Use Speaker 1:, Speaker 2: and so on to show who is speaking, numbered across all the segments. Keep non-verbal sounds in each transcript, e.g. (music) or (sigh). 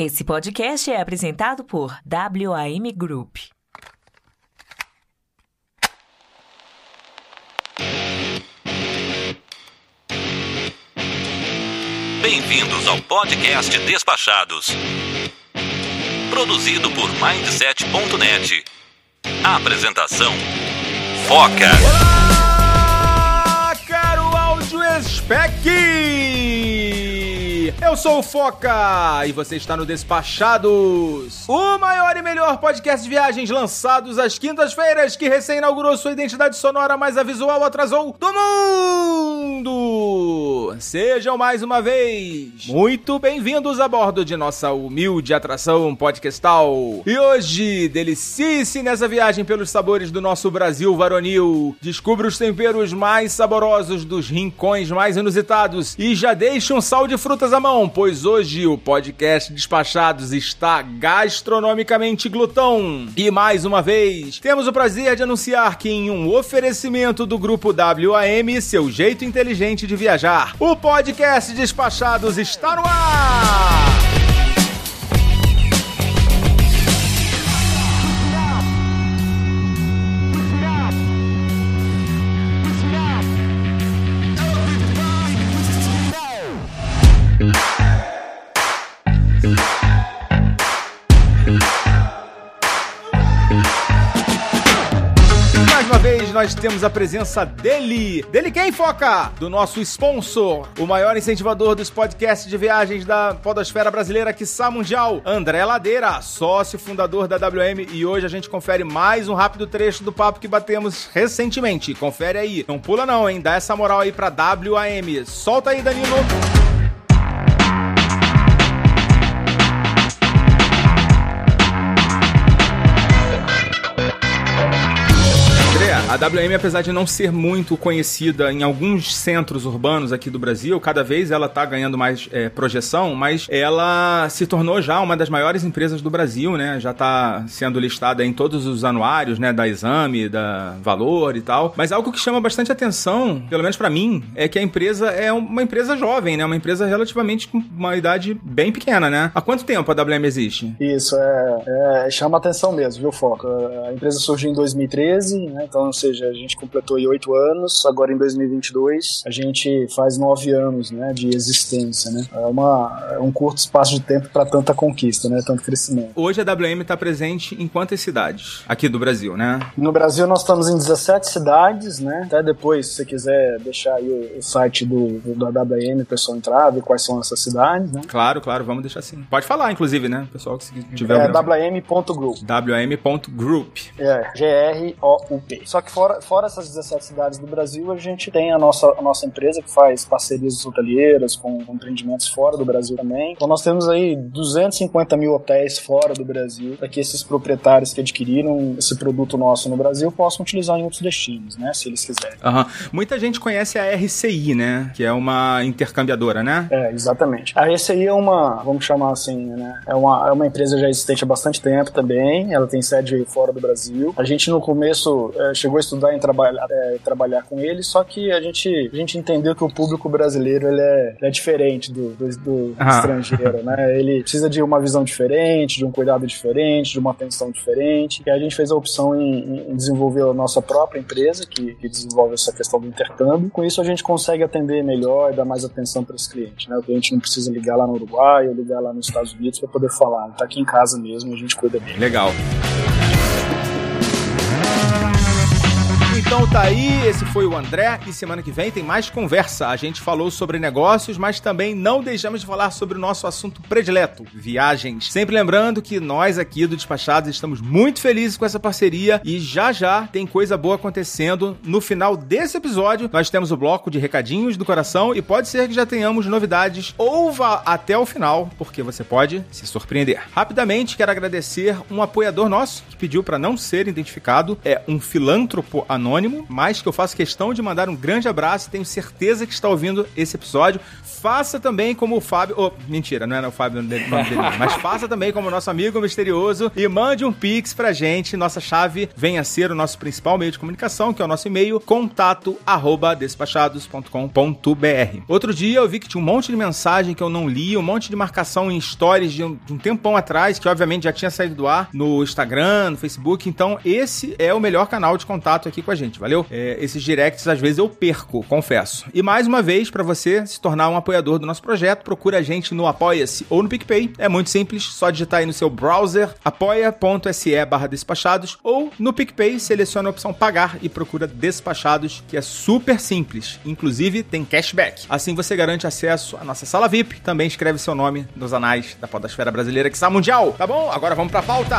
Speaker 1: Esse podcast é apresentado por WAM Group.
Speaker 2: Bem-vindos ao podcast Despachados. Produzido por Mindset.net. Apresentação: Foca.
Speaker 3: Olá, caro áudio spec! Eu sou o Foca e você está no Despachados, o maior e melhor podcast de viagens lançados às quintas-feiras que recém inaugurou sua identidade sonora, mas a visual atrasou do mundo. Sejam mais uma vez muito bem-vindos a bordo de nossa humilde atração podcastal. E hoje, delicice nessa viagem pelos sabores do nosso Brasil varonil. Descubra os temperos mais saborosos dos rincões mais inusitados e já deixe um sal de frutas à pois hoje o podcast Despachados está gastronomicamente glutão. E mais uma vez, temos o prazer de anunciar que em um oferecimento do grupo WAM, seu jeito inteligente de viajar, o podcast Despachados está no ar! Nós temos a presença dele. Dele quem, Foca? Do nosso sponsor, o maior incentivador dos podcasts de viagens da podosfera brasileira, quiçá mundial, André Ladeira, sócio fundador da WM. E hoje a gente confere mais um rápido trecho do papo que batemos recentemente. Confere aí. Não pula não, hein? Dá essa moral aí pra WAM. Solta aí, Danilo. A WM, apesar de não ser muito conhecida em alguns centros urbanos aqui do Brasil, cada vez ela tá ganhando mais é, projeção, mas ela se tornou já uma das maiores empresas do Brasil, né? Já tá sendo listada em todos os anuários, né? Da Exame, da Valor e tal. Mas algo que chama bastante atenção, pelo menos para mim, é que a empresa é uma empresa jovem, né? Uma empresa relativamente com uma idade bem pequena, né? Há quanto tempo a WM existe?
Speaker 4: Isso, é, é, chama atenção mesmo, viu, Foco? A empresa surgiu em 2013, né? Então, seja, a gente completou aí oito anos, agora em 2022 a gente faz nove anos, né, de existência, né? É, uma, é um curto espaço de tempo para tanta conquista, né? Tanto crescimento.
Speaker 3: Hoje a WM está presente em quantas cidades aqui do Brasil, né?
Speaker 4: No Brasil nós estamos em 17 cidades, né? Até depois, se você quiser deixar aí o, o site do, do, da WM, o pessoal entrar, ver quais são essas cidades, né?
Speaker 3: Claro, claro, vamos deixar assim. Pode falar, inclusive, né? Pessoal que tiver
Speaker 4: É wm.group.
Speaker 3: WM.group.
Speaker 4: É, G-R-O-U-P. Só que fora, fora essas 17 cidades do Brasil, a gente tem a nossa, a nossa empresa que faz parcerias hoteleiras com, com empreendimentos fora do Brasil também. Então nós temos aí 250 mil hotéis fora do Brasil para que esses proprietários que adquiriram esse produto nosso no Brasil possam utilizar em outros destinos, né? Se eles quiserem.
Speaker 3: Aham. Muita gente conhece a RCI, né? Que é uma intercambiadora, né?
Speaker 4: É, exatamente. A RCI é uma, vamos chamar assim, né? É uma, é uma empresa já existente há bastante tempo também. Ela tem sede fora do Brasil. A gente no começo é, chegou estudar em trabalhar, é, trabalhar com eles, só que a gente, a gente entendeu que o público brasileiro ele é, ele é diferente do, do, do
Speaker 3: Ah.
Speaker 4: estrangeiro, né? (laughs) Ele precisa de uma visão diferente, de um cuidado diferente, de uma atenção diferente. E a gente fez a opção em, em desenvolver a nossa própria empresa, que, que desenvolve essa questão do intercâmbio. Com isso a gente consegue atender melhor e dar mais atenção para esse cliente, né? O cliente não precisa ligar lá no Uruguai ou ligar lá nos Estados Unidos para poder falar. Ele tá aqui em casa mesmo, a gente cuida dele.
Speaker 3: Legal. Então tá aí, esse foi o André e semana que vem tem mais conversa. A gente falou sobre negócios, mas também não deixamos de falar sobre o nosso assunto predileto, viagens. Sempre lembrando que nós aqui do Despachados estamos muito felizes com essa parceria e já já tem coisa boa acontecendo. No final desse episódio, nós temos o bloco de recadinhos do coração e pode ser que já tenhamos novidades. Ouva até o final, porque você pode se surpreender. Rapidamente, quero agradecer um apoiador nosso que pediu para não ser identificado. É um filântropo anônimo anônimo, mas que eu faço questão de mandar um grande abraço e tenho certeza que está ouvindo esse episódio. Faça também como o Fábio. Oh, mentira, não é o Fábio dele, dele, mas faça também como o nosso amigo misterioso e mande um pix pra gente. Nossa chave venha a ser o nosso principal meio de comunicação, que é o nosso e-mail contato arroba despachados.com.br. Outro dia eu vi que tinha um monte de mensagem que eu não li, um monte de marcação em stories de um, de um tempão atrás, que obviamente já tinha saído do ar no Instagram, no Facebook. Então, esse é o melhor canal de contato aqui com a gente, valeu? É, esses directs às vezes eu perco, confesso. E mais uma vez, para você se tornar um apoiador do nosso projeto, procura a gente no Apoia-se ou no PicPay. É muito simples, só digitar aí no seu browser apoia.se barra despachados ou no PicPay seleciona a opção pagar e procura despachados, que é super simples. Inclusive tem cashback. Assim você garante acesso à nossa sala VIP, também escreve seu nome nos anais da podosfera brasileira que está mundial, tá bom? Agora vamos pra pauta.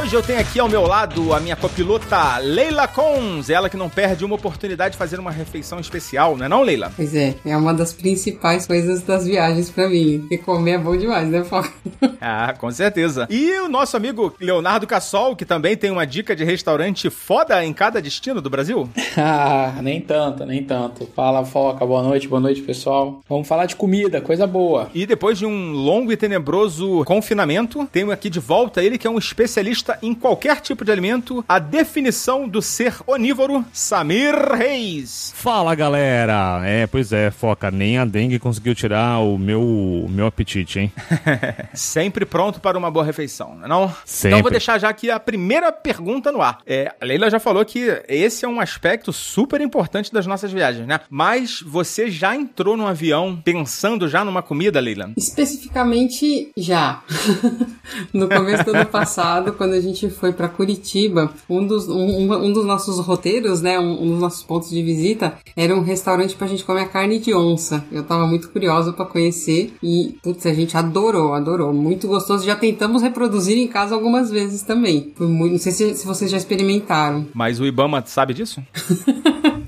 Speaker 3: Hoje eu tenho aqui ao meu lado a minha copilota Leila Cons, ela que não perde uma oportunidade de fazer uma refeição especial, não é não, Leila?
Speaker 5: Pois é, é uma das principais coisas das viagens para mim. E comer é bom demais, né, Foca? (laughs)
Speaker 3: ah, com certeza. E o nosso amigo Leonardo Cassol, que também tem uma dica de restaurante foda em cada destino do Brasil? (laughs)
Speaker 6: ah, nem tanto, nem tanto. Fala, Foca, boa noite, boa noite, pessoal. Vamos falar de comida, coisa boa.
Speaker 3: E depois de um longo e tenebroso confinamento, tenho aqui de volta ele que é um especialista em qualquer tipo de alimento, a definição do ser onívoro, Samir Reis.
Speaker 7: Fala galera! É, pois é, foca, nem a dengue conseguiu tirar o meu, o meu apetite, hein? (laughs)
Speaker 3: Sempre pronto para uma boa refeição, não é não?
Speaker 7: Sempre.
Speaker 3: Então vou deixar já aqui a primeira pergunta no ar. É, a Leila já falou que esse é um aspecto super importante das nossas viagens, né? Mas você já entrou num avião pensando já numa comida, Leila?
Speaker 5: Especificamente já. (laughs) no começo do ano passado, quando a gente foi para Curitiba, um dos, um, um, dos nossos roteiros, né, um, um, dos nossos pontos de visita, era um restaurante pra gente comer a carne de onça. Eu tava muito curiosa para conhecer e, putz, a gente adorou, adorou. Muito gostoso. Já tentamos reproduzir em casa algumas vezes também. Foi muito, não sei se, se vocês já experimentaram.
Speaker 3: Mas o Ibama sabe disso? (laughs)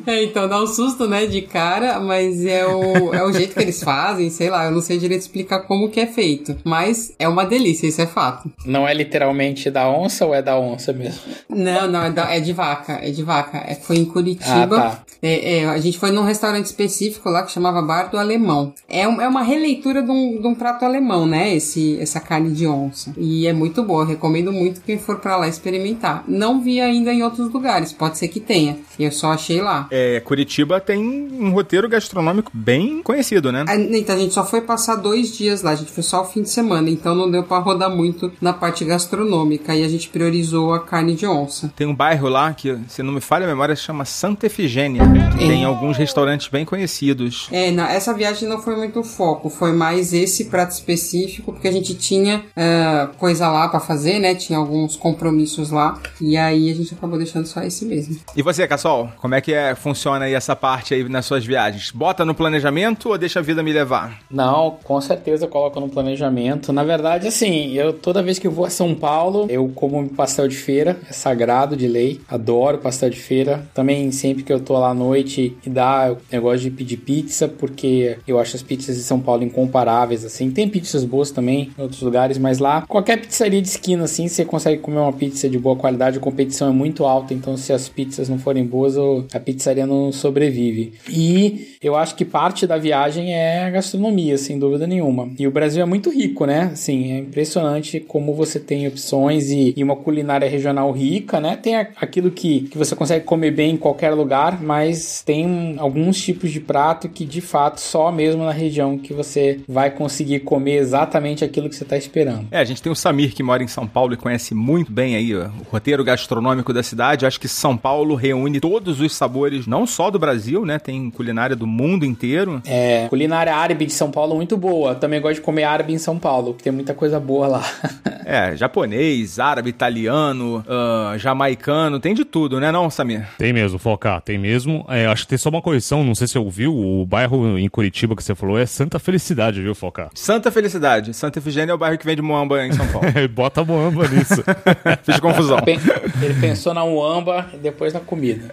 Speaker 3: (laughs)
Speaker 5: É, então dá um susto, né, de cara, mas é o, é o jeito que eles fazem, sei lá, eu não sei direito explicar como que é feito. Mas é uma delícia, isso é fato.
Speaker 6: Não é literalmente da onça ou é da onça mesmo?
Speaker 5: Não, não, é, da, é de vaca, é de vaca. É, foi em Curitiba. Ah, tá. é, é, a gente foi num restaurante específico lá que chamava Bar do Alemão. É, um, é uma releitura de um, de um prato alemão, né, esse, essa carne de onça. E é muito boa, recomendo muito quem for para lá experimentar. Não vi ainda em outros lugares, pode ser que tenha. Eu só achei lá.
Speaker 3: É, Curitiba tem um roteiro gastronômico bem conhecido, né?
Speaker 5: então a gente só foi passar dois dias lá, a gente foi só o fim de semana, então não deu para rodar muito na parte gastronômica e a gente priorizou a carne de onça.
Speaker 3: Tem um bairro lá que, se não me falha a memória, chama Santa Efigênia. É. Tem alguns restaurantes bem conhecidos.
Speaker 5: É, não, essa viagem não foi muito foco, foi mais esse prato específico, porque a gente tinha uh, coisa lá para fazer, né? Tinha alguns compromissos lá, e aí a gente acabou deixando só esse mesmo.
Speaker 3: E você, Cassol, como é que é funciona aí essa parte aí nas suas viagens? Bota no planejamento ou deixa a vida me levar?
Speaker 6: Não, com certeza coloco no planejamento. Na verdade, assim, eu toda vez que eu vou a São Paulo, eu como pastel de feira, é sagrado de lei. Adoro pastel de feira. Também sempre que eu tô lá à noite e dá, eu, gosto de pedir pizza, porque eu acho as pizzas de São Paulo incomparáveis, assim. Tem pizzas boas também em outros lugares, mas lá, qualquer pizzaria de esquina, assim, você consegue comer uma pizza de boa qualidade. A competição é muito alta, então se as pizzas não forem boas, a pizzaria não sobrevive. E eu acho que parte da viagem é a gastronomia, sem dúvida nenhuma. E o Brasil é muito rico, né? Assim, é impressionante como você tem opções e, e uma culinária regional rica, né? Tem aquilo que, que você consegue comer bem em qualquer lugar, mas tem alguns tipos de prato que de fato só mesmo na região que você vai conseguir comer exatamente aquilo que você está esperando.
Speaker 3: É, a gente tem o Samir que mora em São Paulo e conhece muito bem aí ó, o roteiro gastronômico da cidade. Eu acho que São Paulo reúne todos os sabores sabores não só do Brasil, né? Tem culinária do mundo inteiro.
Speaker 6: É, culinária árabe de São Paulo muito boa. Também gosto de comer árabe em São Paulo, que tem muita coisa boa lá. (laughs)
Speaker 3: É, japonês, árabe, italiano, ah, jamaicano, tem de tudo, né não, Samir?
Speaker 7: Tem mesmo, Foca, tem mesmo. É, acho que tem só uma correção, não sei se você ouviu, o bairro em Curitiba que você falou é Santa Felicidade, viu, Foca?
Speaker 3: Santa Felicidade. Santa Efigênia é o bairro que vende moamba em São Paulo. (laughs)
Speaker 7: Bota a moamba nisso. (laughs)
Speaker 3: Fiz confusão.
Speaker 6: Ele pensou na Uamba e depois na comida.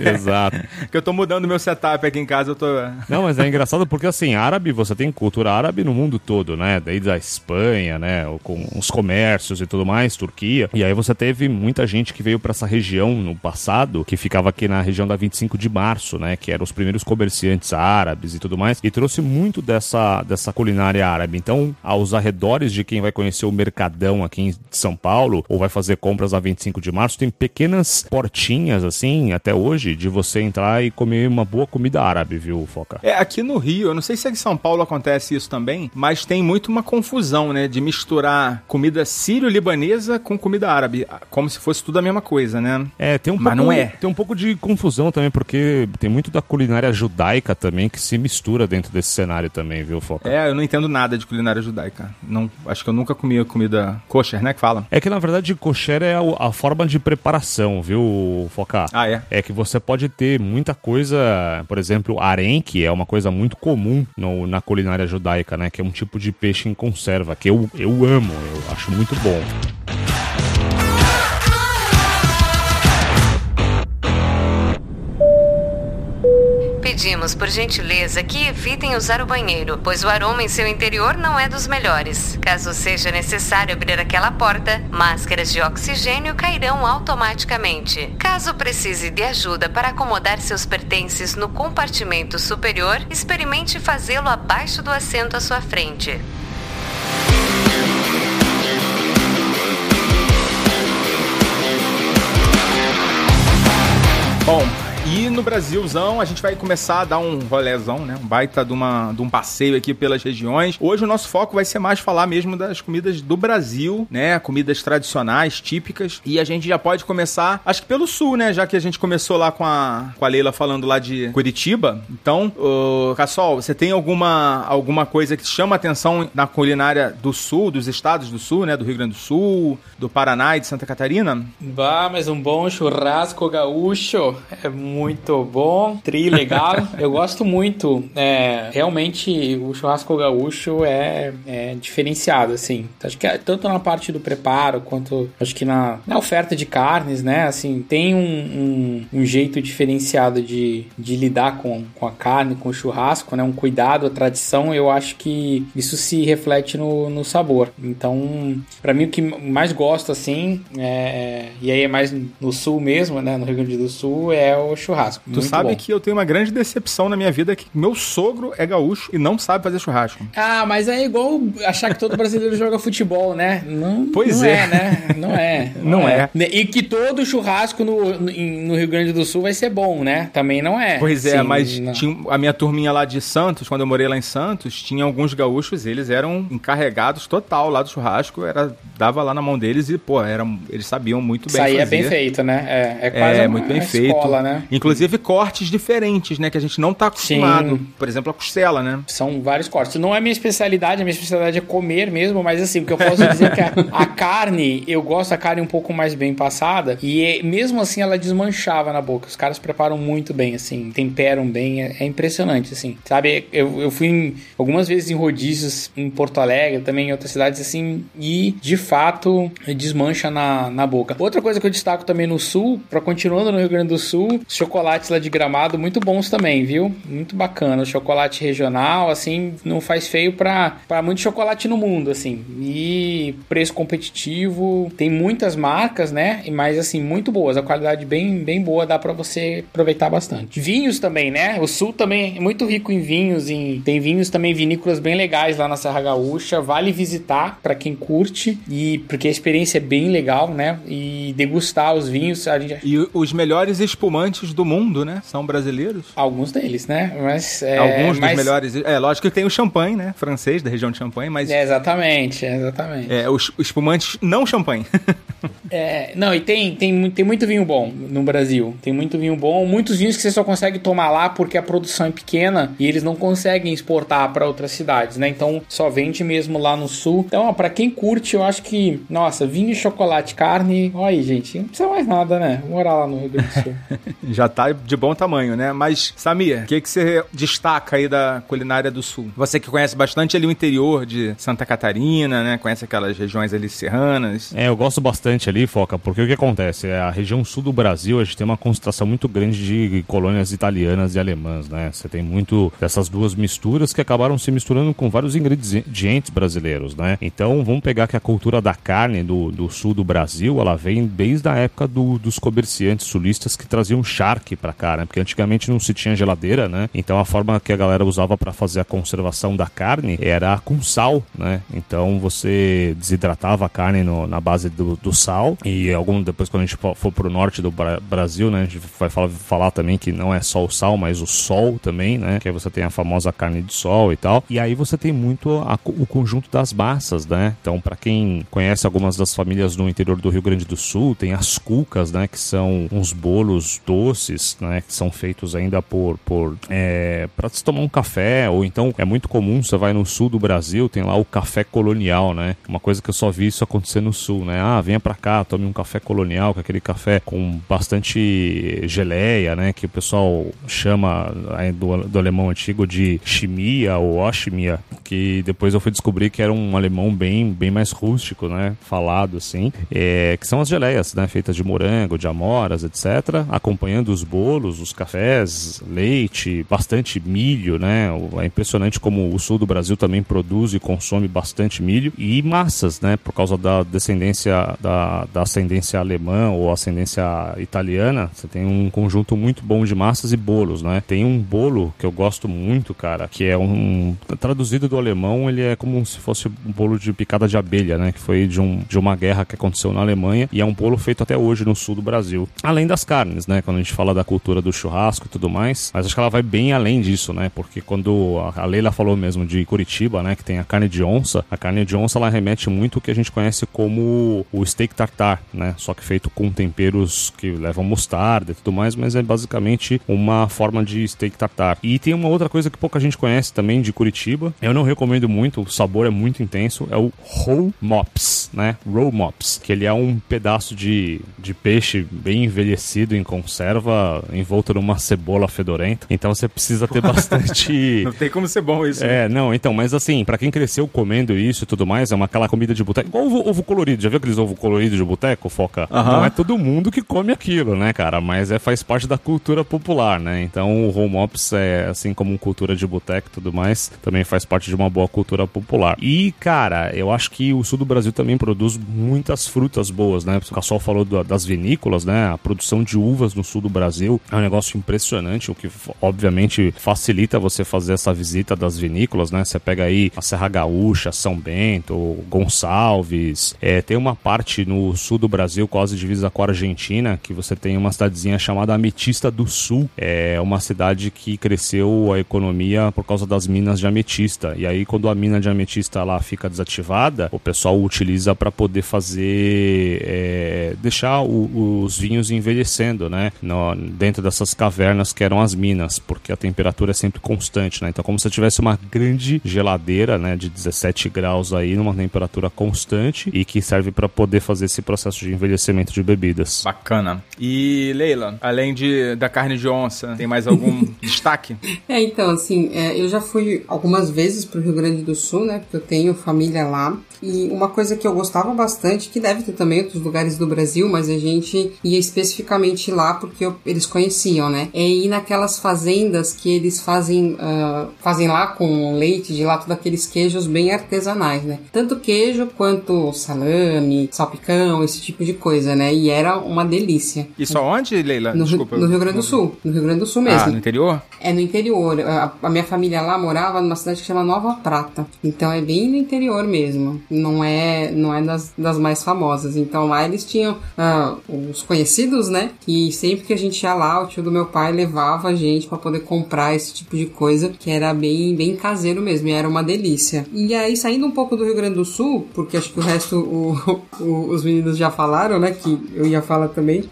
Speaker 7: Exato. (laughs)
Speaker 3: que eu tô mudando meu setup aqui em casa, eu tô...
Speaker 7: Não, mas é engraçado porque, assim, árabe, você tem cultura árabe no mundo todo, né? Desde a Espanha, né? Com os comércios e tudo mais, Turquia. E aí você teve muita gente que veio pra essa região no passado, que ficava aqui na região da 25 de março, né? Que eram os primeiros comerciantes árabes e tudo mais. E trouxe muito dessa, dessa culinária árabe. Então, aos arredores de quem vai conhecer o Mercadão aqui em São Paulo, ou vai fazer compras na 25 de março, tem pequenas portinhas, assim, até hoje, de você entrar e comer uma boa comida árabe, viu, Foca?
Speaker 3: É, aqui no Rio, eu não sei se em São Paulo acontece isso também, mas tem muito uma confusão, né? De misturar comida sírio-libanesa com comida árabe, como se fosse tudo a mesma coisa, né?
Speaker 7: É, tem um
Speaker 3: Mas
Speaker 7: pouco,
Speaker 3: não é.
Speaker 7: Tem um pouco de confusão também, porque tem muito da culinária judaica também que se mistura dentro desse cenário também, viu, Foca?
Speaker 3: É, eu não entendo nada de culinária judaica. Não, acho que eu nunca comi comida kosher, né? Que fala.
Speaker 7: É que na verdade kosher é a, a forma de preparação, viu, Foca?
Speaker 3: Ah, é?
Speaker 7: É que você pode ter muita coisa, por exemplo, harém, que é uma coisa muito comum no- na culinária judaica, né? Que é um tipo de peixe em conserva, que eu, eu amo, eu acho muito bom.
Speaker 8: Pedimos por gentileza que evitem usar o banheiro, pois o aroma em seu interior não é dos melhores. Caso seja necessário abrir aquela porta, máscaras de oxigênio cairão automaticamente. Caso precise de ajuda para acomodar seus pertences no compartimento superior, experimente fazê-lo abaixo do assento à sua frente.
Speaker 3: Bom, e no Brasilzão a gente vai começar a dar um rolezão, né? Um baita de, uma, de um passeio aqui pelas regiões. Hoje o nosso foco vai ser mais falar mesmo das comidas do Brasil, né? Comidas tradicionais, típicas. E a gente já pode começar, acho que pelo sul, né? Já que a gente começou lá com a, com a Leila falando lá de Curitiba. Então, ô, Cassol, você tem alguma, alguma coisa que chama atenção na culinária do sul, dos estados do sul, né? Do Rio Grande do Sul, do Paraná e de Santa Catarina?
Speaker 6: Vá, mas um bom churrasco gaúcho é muito bom, tri legal. Eu gosto muito. É, realmente o churrasco gaúcho é, é diferenciado, assim. Acho que é tanto na parte do preparo quanto acho que na, na oferta de carnes, né? Assim, tem um, um, um jeito diferenciado de, de lidar com, com a carne, com o churrasco, né? Um cuidado, a tradição. Eu acho que isso se reflete no, no sabor. Então, para mim o que mais gosto assim, é, e aí é mais no sul mesmo, né? No Rio Grande do Sul é o churrasco.
Speaker 3: Tu
Speaker 6: Muito
Speaker 3: sabe
Speaker 6: bom.
Speaker 3: que eu tenho uma grande decepção na minha vida que meu sogro é gaúcho e não sabe fazer churrasco.
Speaker 6: Ah, mas é igual achar que todo brasileiro (laughs) joga futebol, né? Não,
Speaker 3: Pois
Speaker 6: não
Speaker 3: é.
Speaker 6: é. né? Não é.
Speaker 3: Não é.
Speaker 6: E que todo churrasco no, no, Rio Grande do Sul vai ser bom, né? Também não é.
Speaker 3: Pois é,
Speaker 6: Sim,
Speaker 3: mas
Speaker 6: não.
Speaker 3: tinha a minha turminha lá de Santos, quando eu morei lá em Santos, tinha alguns gaúchos, eles eram encarregados total lá do churrasco, era dava lá na mão deles e, pô, eram, eles sabiam muito bem
Speaker 6: Isso aí é
Speaker 3: fazer.
Speaker 6: bem feito, né? É, é quase
Speaker 3: É,
Speaker 6: uma
Speaker 3: muito bem
Speaker 6: escola,
Speaker 3: feito.
Speaker 6: né?
Speaker 3: Inclusive cortes diferentes, né? Que a gente não tá acostumado.
Speaker 6: Sim.
Speaker 3: Por exemplo, a costela, né?
Speaker 6: São vários cortes. Não é minha especialidade, a minha especialidade é comer mesmo, mas assim, o que eu posso dizer é que a, a carne, eu gosto da carne um pouco mais bem passada, e é- mesmo assim ela desmanchava na boca. Os caras preparam muito bem, assim, temperam bem, é, é impressionante, assim. Sabe, eu, eu fui em- algumas vezes em rodízios em Porto Alegre, também em outras cidades, assim, e de fato desmancha na, na boca. Outra coisa que eu destaco também no sul, pra continuando no Rio Grande do Sul, chocolates lá de gramado, muito bons também, viu? Muito bacana. Chocolate regional, assim, não faz feio pra muito chocolate no mundo, assim. E preço competitivo, tem muitas marcas, né? Mas, assim, muito boas. A qualidade bem, bem boa, dá pra você aproveitar bastante. Vinhos também, né? O sul também é muito rico em vinhos. Em... Tem vinhos também, vinícolas bem legais lá na Serra Gaúcha. Vale visitar pra quem curte. E porque a experiência é bem legal, né? E degustar os vinhos. A gente...
Speaker 3: E os melhores espumantes do mundo, né? São brasileiros.
Speaker 6: Alguns deles, né? Mas. É,
Speaker 3: Alguns
Speaker 6: mas-
Speaker 3: dos melhores. É, lógico que tem o champanhe, né? Francês, da região de champanhe, mas
Speaker 6: É, exatamente, é, exatamente.
Speaker 3: é, os espumantes não champanhe. (laughs)
Speaker 6: É, não, e tem, tem, tem muito vinho bom no Brasil. Tem muito vinho bom. Muitos vinhos que você só consegue tomar lá porque a produção é pequena e eles não conseguem exportar para outras cidades, né? Então só vende mesmo lá no sul. Então, ó, pra quem curte, eu acho que, nossa, vinho, chocolate, carne. Olha aí, gente, não precisa mais nada, né? Morar lá no Rio Grande do Sul.
Speaker 3: Já (laughs) tá de bom tamanho, né? Mas, Samir, o que, que você destaca aí da culinária do Sul? Você que conhece bastante ali o interior de Santa Catarina, né? Conhece aquelas regiões ali serranas.
Speaker 7: É, eu gosto bastante ali, Foca, porque o que acontece? É, a região sul do Brasil, a gente tem uma concentração muito grande de colônias italianas e alemãs, né? Você tem muito dessas duas misturas que acabaram se misturando com vários ingredientes brasileiros, né? Então, vamos pegar que a cultura da carne do, do sul do Brasil, ela vem desde a época do- dos comerciantes sulistas que traziam charque pra cá, né? Porque antigamente não se tinha geladeira, né? Então, a forma que a galera usava pra fazer a conservação da carne era com sal, né? Então, você desidratava a carne no- na base do, do sal e algum depois quando a gente for, pro norte do Bra- Brasil, né? A gente vai falar, falar também que não é só o sal, mas o sol também, né? Que aí você tem a famosa carne de sol e tal. E aí você tem muito a- o conjunto das massas, né? Então, pra quem conhece algumas das famílias no interior do Rio Grande do Sul, tem as cucas, né? Que são uns bolos doces, né? Que são feitos ainda por, por é, para se tomar um café, ou então é muito comum, você vai no sul do Brasil, tem lá o café colonial, né? Uma coisa que eu só vi isso acontecer no sul, né? Ah, venha pra cá, tome um café colonial, com aquele café com bastante geleia, né? Que o pessoal chama do, do alemão antigo de chimia ou oshmia, que depois eu fui descobrir que era um alemão bem, bem mais rústico, né? Falado assim, é, que são as geleias, né? Feitas de morango, de amoras, etc. Acompanhando os bolos, os cafés, leite, bastante milho, né? É impressionante como o sul do Brasil também produz e consome bastante milho e massas, né? Por causa da descendência da, da ascendência alemã ou ascendência italiana, você tem um conjunto muito bom de massas e bolos, né? Tem um bolo que eu gosto muito, cara, que é um traduzido do alemão, ele é como se fosse um bolo de picada de abelha, né? Que foi de, um, de uma guerra que aconteceu na Alemanha e é um bolo feito até hoje no sul do Brasil. Além das carnes, né? Quando a gente fala da cultura do churrasco e tudo mais, mas acho que ela vai bem além disso, né? Porque quando a Leila falou mesmo de Curitiba, né? Que tem a carne de onça, a carne de onça ela remete muito ao que a gente conhece como o steak tartar, né? Só que feito com temperos que levam mostarda e tudo mais, mas é basicamente uma forma de steak tartar. E tem uma outra coisa que pouca gente conhece também de Curitiba. Eu não recomendo muito, o sabor é muito intenso, é o roll mops, né? Roll mops, que ele é um pedaço de, de peixe bem envelhecido em conserva, envolto numa cebola fedorenta. Então você precisa ter bastante (laughs)
Speaker 3: Não tem como ser bom isso. né?
Speaker 7: é, não, então, mas assim, pra quem cresceu comendo isso e tudo mais, é uma aquela comida de boteco. Igual ovo, ovo colorido. Já viu aqueles ovo colorido de boteco, Foca? Não é todo mundo que come aquilo, né, cara? Mas é, faz parte da cultura popular, né? Então o home ops é, assim como cultura de boteco e tudo mais, também faz parte de uma boa cultura popular. E, cara, eu acho que o sul do Brasil também produz muitas frutas boas, né? O Cassol falou da- das vinícolas, né? A produção de uvas no sul do Brasil é um negócio impressionante, o que obviamente facilita você fazer essa visita das vinícolas, né? Você pega aí a Serra Gaúcha, São Bento, Gonçalves. É, tem uma parte no sul do Brasil, quase divisa com a Argentina, que você tem uma cidadezinha chamada Ametista do Sul. É uma cidade que cresceu a economia por causa das minas de ametista. E aí, quando a mina de ametista lá fica desativada, o pessoal utiliza para poder fazer. é, deixar o- os vinhos envelhecendo, né? No- dentro dessas cavernas que eram as minas, porque a temperatura é sempre constante, né? Então, como se tivesse uma grande geladeira, né, de 17 graus aí, numa temperatura constante e que serve para poder fazer esse processo de envelhecimento de bebidas.
Speaker 3: Bacana. E, Leila, além de, da carne de onça, tem mais algum (laughs) destaque?
Speaker 5: É, então, assim, é, eu já fui algumas vezes pro Rio Grande do Sul, né? Porque eu tenho família lá. E uma coisa que eu gostava bastante, que deve ter também outros lugares do Brasil, mas a gente ia especificamente lá porque eu- eles conheciam, né? É ir naquelas fazendas que eles fazem, ah, fazem lá com leite de lá, todos aqueles queijos bem artesanais, né? Tanto queijo quanto salame, salpicão, esse tipo de coisa, né? E era uma delícia.
Speaker 3: Isso aonde, Leila?
Speaker 5: No, Rio-
Speaker 3: Desculpa.
Speaker 5: no Rio Grande do Sul. No Rio Grande do Sul
Speaker 3: Ah,
Speaker 5: mesmo.
Speaker 3: no interior?
Speaker 5: É no interior. A, a minha família lá morava numa cidade que chama Nova Prata. Então é bem no interior mesmo. Não é, não é das, das mais famosas. Então lá eles tinham ah, os conhecidos, né? E sempre que a gente ia lá, o tio do meu pai levava a gente pra poder comprar esse tipo de coisa, que era bem, bem caseiro mesmo. E era uma delícia. E aí, saindo um pouco do Rio Grande do Sul, porque acho que o resto o- (laughs) o- os meninos já falaram, né? Que eu ia falar também.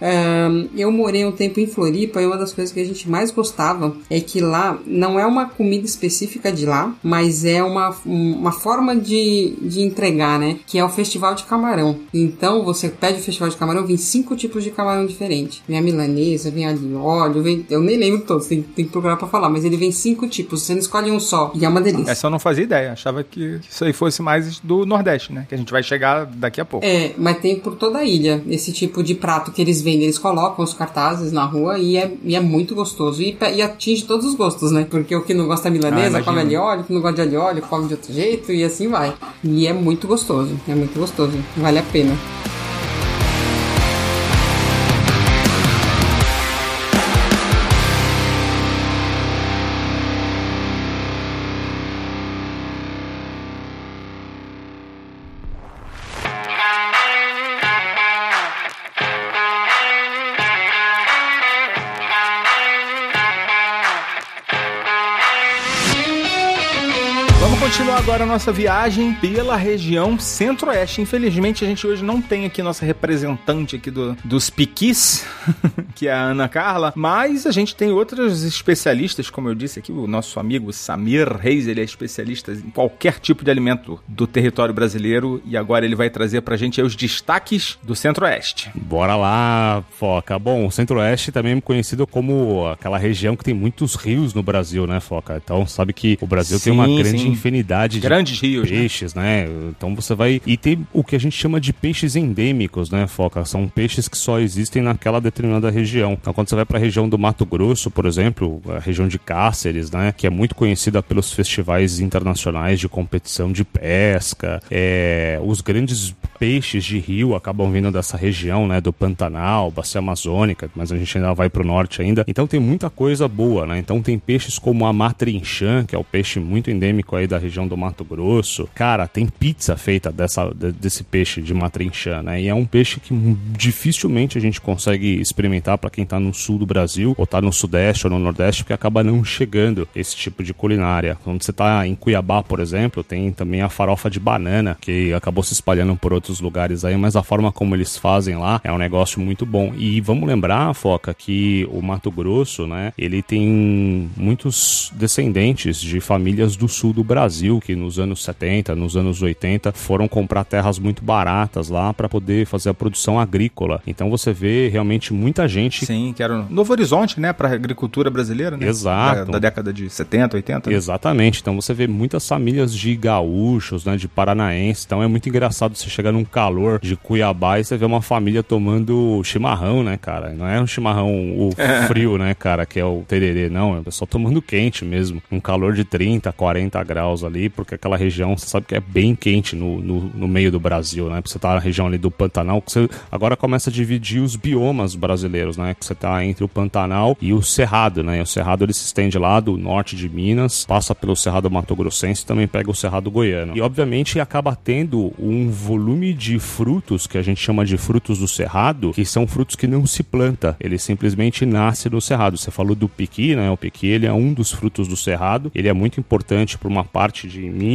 Speaker 5: Eu morei um tempo em Floripa e uma das coisas que a gente mais gostava é que lá não é uma comida específica de lá, mas é uma, uma forma de, de entregar, né? Que é o festival de camarão. Então você pede o festival de camarão, vem cinco tipos de camarão diferentes. Vem a milanesa, vem a de óleo, vem. Eu nem lembro todos, tem, tem que procurar pra falar, mas ele vem cinco tipos. Você não escolhe um só. E é uma delícia.
Speaker 3: Essa eu não fazia ideia. Achava que isso aí fosse mais do Nordeste, né? Que a gente vai chegar daqui a pouco.
Speaker 5: É, mas tem por toda a ilha esse tipo de prato que eles vendem. Eles colocam os cartazes na rua e é, e é muito gostoso. E, e, atinge todos os gostos, né? Porque o que não gosta da milanesa ah, come ali óleo, o que não gosta de alho óleo come de outro jeito e assim vai. E é muito gostoso. É muito gostoso. Vale a pena.
Speaker 3: Agora a nossa viagem pela região centro-oeste. Infelizmente, a gente hoje não tem aqui nossa representante aqui do, dos piquis, (laughs) que é a Ana Carla, mas a gente tem outros especialistas, como eu disse aqui, o nosso amigo Samir Reis, ele é especialista em qualquer tipo de alimento do território brasileiro e agora ele vai trazer pra gente os destaques do centro-oeste.
Speaker 7: Bora lá, Foca. Bom, o centro-oeste também é conhecido como aquela região que tem muitos rios no Brasil, né, Foca? Então, sabe que o Brasil sim, tem uma grande sim. infinidade
Speaker 3: grandes rios,
Speaker 7: né? peixes, né? né? Então você vai e tem o que a gente chama de peixes endêmicos, né, Foca? São peixes que só existem naquela determinada região. Então quando você vai para a região do Mato Grosso, por exemplo, a região de Cáceres, né, que é muito conhecida pelos festivais internacionais de competição de pesca, é, os grandes peixes de rio acabam vindo dessa região, né, do Pantanal, Bacia Amazônica, mas a gente ainda vai para o norte ainda. Então tem muita coisa boa, né? Então tem peixes como a matrinchã, que é o peixe muito endêmico aí da região do Mato Grosso. Cara, tem pizza feita dessa, desse peixe de matrinchã, né? E é um peixe que dificilmente a gente consegue experimentar para quem tá no sul do Brasil, ou tá no sudeste ou no nordeste, porque acaba não chegando esse tipo de culinária. Quando você tá em Cuiabá, por exemplo, tem também a farofa de banana, que acabou se espalhando por outros lugares aí, mas a forma como eles fazem lá é um negócio muito bom. E vamos lembrar, Foca, que o Mato Grosso, né, ele tem muitos descendentes de famílias do sul do Brasil, que nos anos 70, nos anos 80, foram comprar terras muito baratas lá para poder fazer a produção agrícola. Então você vê realmente muita gente.
Speaker 3: Sim, que era um novo horizonte, né, para a agricultura brasileira, né?
Speaker 7: Exato.
Speaker 3: Da, da década de 70, 80.
Speaker 7: Né? Exatamente. Então você vê muitas famílias de gaúchos, né, de paranaenses. Então é muito engraçado você chegar num calor de Cuiabá e você vê uma família tomando chimarrão, né, cara? Não é um chimarrão o (laughs) frio, né, cara, que é o tererê, não. É o pessoal tomando quente mesmo. Um calor de 30, 40 graus ali, porque aquela região, você sabe que é bem quente no, no, no meio do Brasil, né? Você tá na região ali do Pantanal, você agora começa a dividir os biomas brasileiros, né? Que você tá entre o Pantanal e o Cerrado, né? O Cerrado ele se estende lá do norte de Minas, passa pelo Cerrado Mato Grossense e também pega o Cerrado Goiano. E obviamente acaba tendo um volume de frutos que a gente chama de frutos do Cerrado, que são frutos que não se planta, ele simplesmente nasce no Cerrado. Você falou do piqui, né? O piqui ele é um dos frutos do Cerrado, ele é muito importante para uma parte de Minas,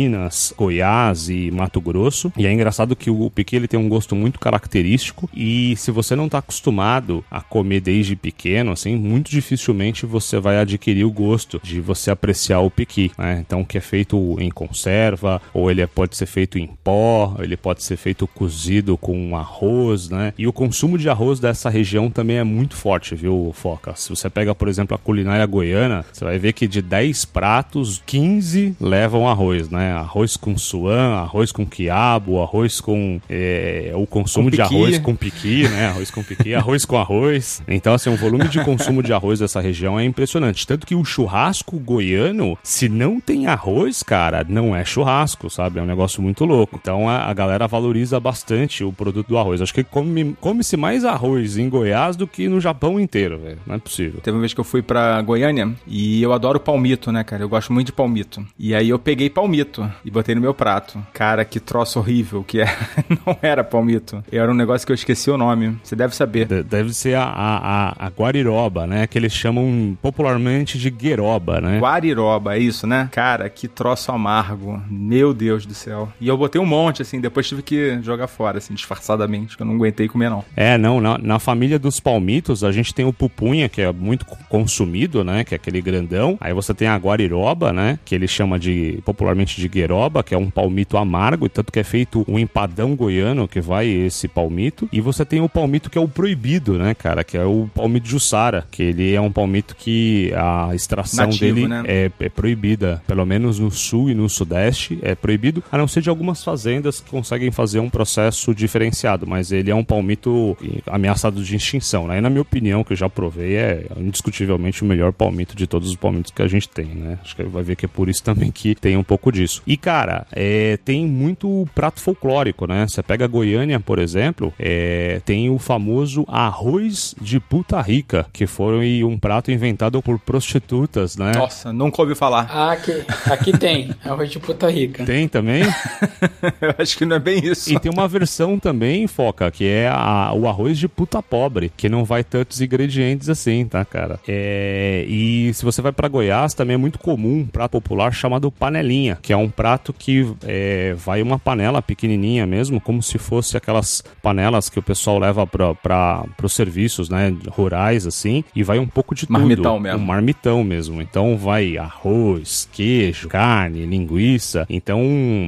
Speaker 7: Goiás e Mato Grosso. E é engraçado que o piqui ele tem um gosto muito característico e se você não está acostumado a comer desde pequeno, assim, muito dificilmente você vai adquirir o gosto de você apreciar o piqui, né? Então, que é feito em conserva, ou ele pode ser feito em pó, ele pode ser feito cozido com arroz, né? E o consumo de arroz dessa região também é muito forte, viu, Foca? Se você pega, por exemplo, a culinária goiana, você vai ver que de 10 pratos, 15 levam arroz, né? Arroz com suã, arroz com quiabo, arroz com é, o consumo com de arroz com piqui, né? Arroz com piqui, (laughs) arroz com arroz. Então, assim, o volume de consumo de arroz dessa região é impressionante. Tanto que o churrasco goiano, se não tem arroz, cara, não é churrasco, sabe? É um negócio muito louco. Então, a, a galera valoriza bastante o produto do arroz. Acho que come-se come mais arroz em Goiás do que no Japão inteiro, velho. Não é possível.
Speaker 3: Teve uma vez que eu fui pra Goiânia e eu adoro palmito, né, cara? Eu gosto muito de palmito. E aí eu peguei peguei palmito e botei no meu prato. Cara, que troço horrível que é. (laughs) Não era palmito. Era um negócio que eu esqueci o nome. Você deve saber.
Speaker 7: De- Deve ser a, a, a, guariroba, né? Que eles chamam popularmente de gueroba, né?
Speaker 3: Guariroba, é isso, né? Cara, que troço amargo. Meu Deus do céu. E eu botei um monte, assim, depois tive que jogar fora, assim, disfarçadamente, que eu não aguentei comer, não.
Speaker 7: É, não, na, na família dos palmitos a gente tem o pupunha, que é muito co- consumido, né? Que é aquele grandão. Aí você tem a guariroba, né? Que ele chama de, popularmente de gueroba, que é um palmito amargo, tanto que é feito um empadão goiano que vai esse palmito. E você tem o palmito que é o proibido, né, cara? Que é o palmito Jussara, que ele é um palmito que a extração
Speaker 3: Nativo,
Speaker 7: dele
Speaker 3: né?
Speaker 7: é, é proibida, pelo menos no sul e no sudeste é proibido, a não ser de algumas fazendas que conseguem fazer um processo diferenciado, mas ele é um palmito ameaçado de extinção, né? E na minha opinião, que eu já provei, é indiscutivelmente o melhor palmito de todos os palmitos que a gente tem, né? Acho que vai ver que é por isso também que tem um pouco disso. E cara, é, tem muito prato folclórico, né? Você pega Goiânia, por exemplo, é, tem o famoso arroz de puta rica, que foi um prato inventado por prostitutas, né?
Speaker 3: Nossa, nunca ouvi falar.
Speaker 6: Ah, aqui, aqui tem. É o de Puta Rica.
Speaker 7: Tem também? (laughs)
Speaker 3: eu acho que não é bem isso.
Speaker 7: E tem uma versão também, Foca, que é a- o arroz de puta pobre, que não vai tantos ingredientes assim, tá, cara? É, e se você vai pra Goiás, também é muito comum um prato popular chamado panelinha, que é um prato que é, vai uma panela pequenininha mesmo, como se fosse aquelas panelas que o pessoal leva pra, pros serviços, né, rurais, assim, e vai um pouco de tudo.
Speaker 3: Marmitão mesmo.
Speaker 7: Um marmitão mesmo. Então vai arroz, queijo, carne, linguiça. Então,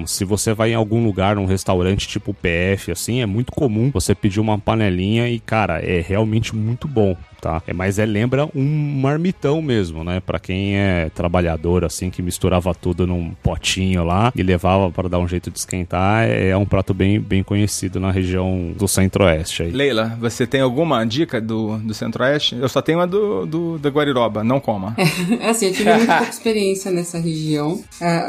Speaker 7: se você vai em algum lugar, num restaurante tipo PF, assim, é muito comum você pedir uma panelinha e, cara, é realmente muito bom. Tá? É, mas é lembra um marmitão mesmo, né? Pra quem é trabalhador, assim, que misturava tudo num potinho lá e levava para dar um jeito de esquentar, é, é um prato bem, bem conhecido na região do centro-oeste.
Speaker 3: Leila, você tem alguma dica do, do Centro-Oeste? Eu só tenho a do, do da Guariroba, não coma. (laughs)
Speaker 5: É assim, eu tive muito pouca experiência nessa região.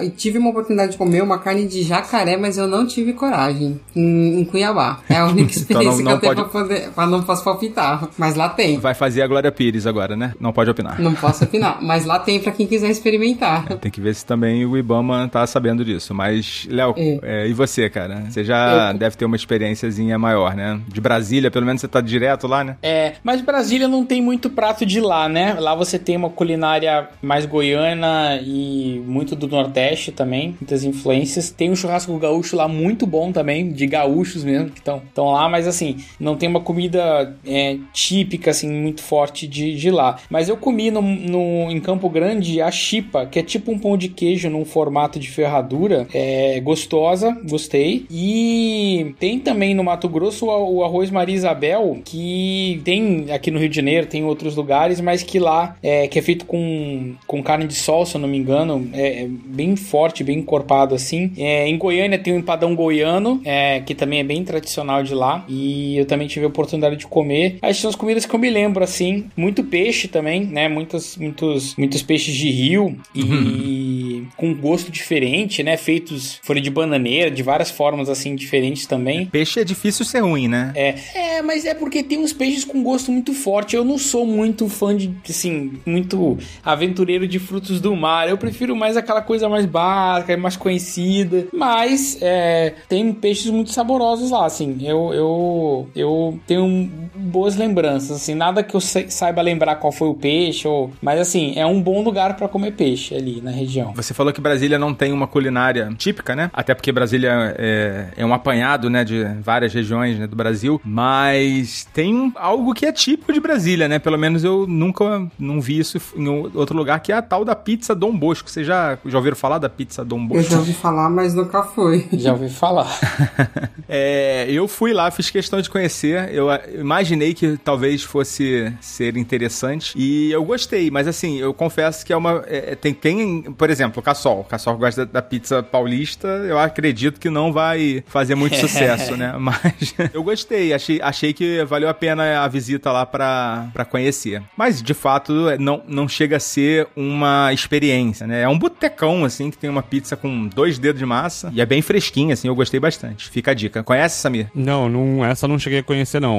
Speaker 5: Eu tive uma oportunidade de comer uma carne de jacaré, mas eu não tive coragem. Em, em Cuiabá. É a única (laughs) experiência
Speaker 3: Então não- não
Speaker 5: que eu tenho
Speaker 3: pode-
Speaker 5: pra poder. Pra não posso palpitar. Mas lá tem.
Speaker 3: Vai fazer a Glória Pires agora, né? Não pode opinar.
Speaker 5: Não posso opinar. Mas lá tem pra quem quiser experimentar.
Speaker 3: Tem que ver se também o Ibama tá sabendo disso. Mas, Léo,
Speaker 5: É.
Speaker 3: é, e você, cara? Você já deve ter uma experiênciazinha maior, né? De Brasília, pelo menos você tá direto lá, né?
Speaker 6: É, mas Brasília não tem muito prato de lá, né? Lá você tem uma culinária mais goiana e muito do Nordeste também, muitas influências. Tem um churrasco gaúcho lá muito bom também, de gaúchos mesmo que estão lá, mas assim, não tem uma comida é, típica, assim, muito forte de, de lá. Mas eu comi no, no- em Campo Grande a chipa, que é tipo um pão de queijo num formato de ferradura. É gostosa, gostei. E tem também no Mato Grosso o, arroz Maria Isabel, que tem aqui no Rio de Janeiro, tem em outros lugares, mas que lá é que é feito com, com carne de sol, se eu não me engano, é, é bem forte, bem encorpado assim. É, em Goiânia tem o empadão goiano, é, que também é bem tradicional de lá, e eu também tive a oportunidade de comer. As são as comidas que eu me lembro assim, muito peixe também, né? Muitos, muitos, muitos peixes de rio e com gosto diferente, né? Feitos folha de bananeira, de várias formas assim diferentes também.
Speaker 3: Peixe é difícil ser ruim, né?
Speaker 6: É, é, mas é porque tem uns peixes com gosto muito forte. Eu não sou muito fã de, assim, muito aventureiro de frutos do mar. Eu prefiro mais aquela coisa mais básica, mais conhecida. Mas é, tem peixes muito saborosos lá, assim. Eu, eu, eu tenho boas lembranças, assim. Nada que eu sa- saiba lembrar qual foi o peixe, ou... mas assim, é um bom lugar pra comer peixe ali na região.
Speaker 3: Você falou que Brasília não tem uma culinária típica, né? Até porque Brasília é, é um apanhado, né, de várias regiões né, do Brasil. Mas tem algo que é típico de Brasília, né? Pelo menos eu nunca não vi isso em outro lugar, que é a tal da pizza Dom Bosco. Vocês já, já ouviram falar da pizza Dom
Speaker 5: Eu
Speaker 3: Bosco?
Speaker 5: já ouvi falar, mas nunca fui.
Speaker 6: Já ouvi falar. (laughs)
Speaker 3: É, eu fui lá, fiz questão de conhecer. Eu ah, imaginei que talvez fosse ser interessante. E eu gostei, mas assim, eu confesso que é uma. é, tem quem, por exemplo, o Cassol. O Cassol gosta da, da pizza paulista. Eu acredito que não vai fazer muito (laughs) sucesso, né? Mas (laughs) eu gostei. Achei, achei que valeu a pena a visita lá pra, pra conhecer. Mas, de fato, é, não, não chega a ser uma experiência, né? É um botecão, assim, que tem uma pizza com dois dedos de massa. E é bem fresquinha, assim. Eu gostei bastante. Fica a dica. Conhece, Samir?
Speaker 7: Não, não, essa eu não cheguei a conhecer, não,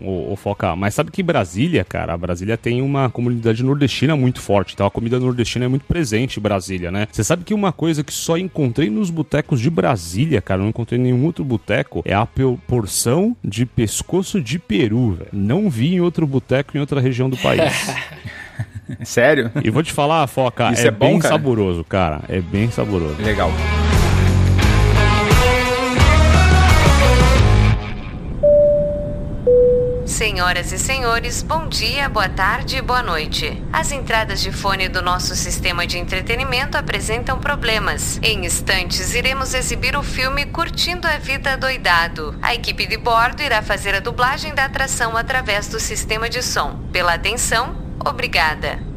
Speaker 7: o, o Foca. Mas sabe que Brasília, cara, a Brasília tem uma comunidade nordestina muito forte. Então a comida nordestina é muito presente em Brasília, né? Você sabe que uma coisa que só encontrei nos botecos de Brasília, cara, não encontrei em nenhum outro boteco, é a porção de pescoço de peru, velho. Não vi em outro boteco em outra região do país. (laughs)
Speaker 3: Sério?
Speaker 7: e vou te falar, Foca,
Speaker 3: Isso
Speaker 7: é,
Speaker 3: é bom,
Speaker 7: bem
Speaker 3: cara?
Speaker 7: saboroso, cara. É bem saboroso.
Speaker 3: Legal.
Speaker 8: Senhoras e senhores, bom dia, boa tarde e boa noite. As entradas de fone do nosso sistema de entretenimento apresentam problemas. Em instantes, iremos exibir o filme Curtindo a Vida Doidado. A equipe de bordo irá fazer a dublagem da atração através do sistema de som. Pela atenção, obrigada.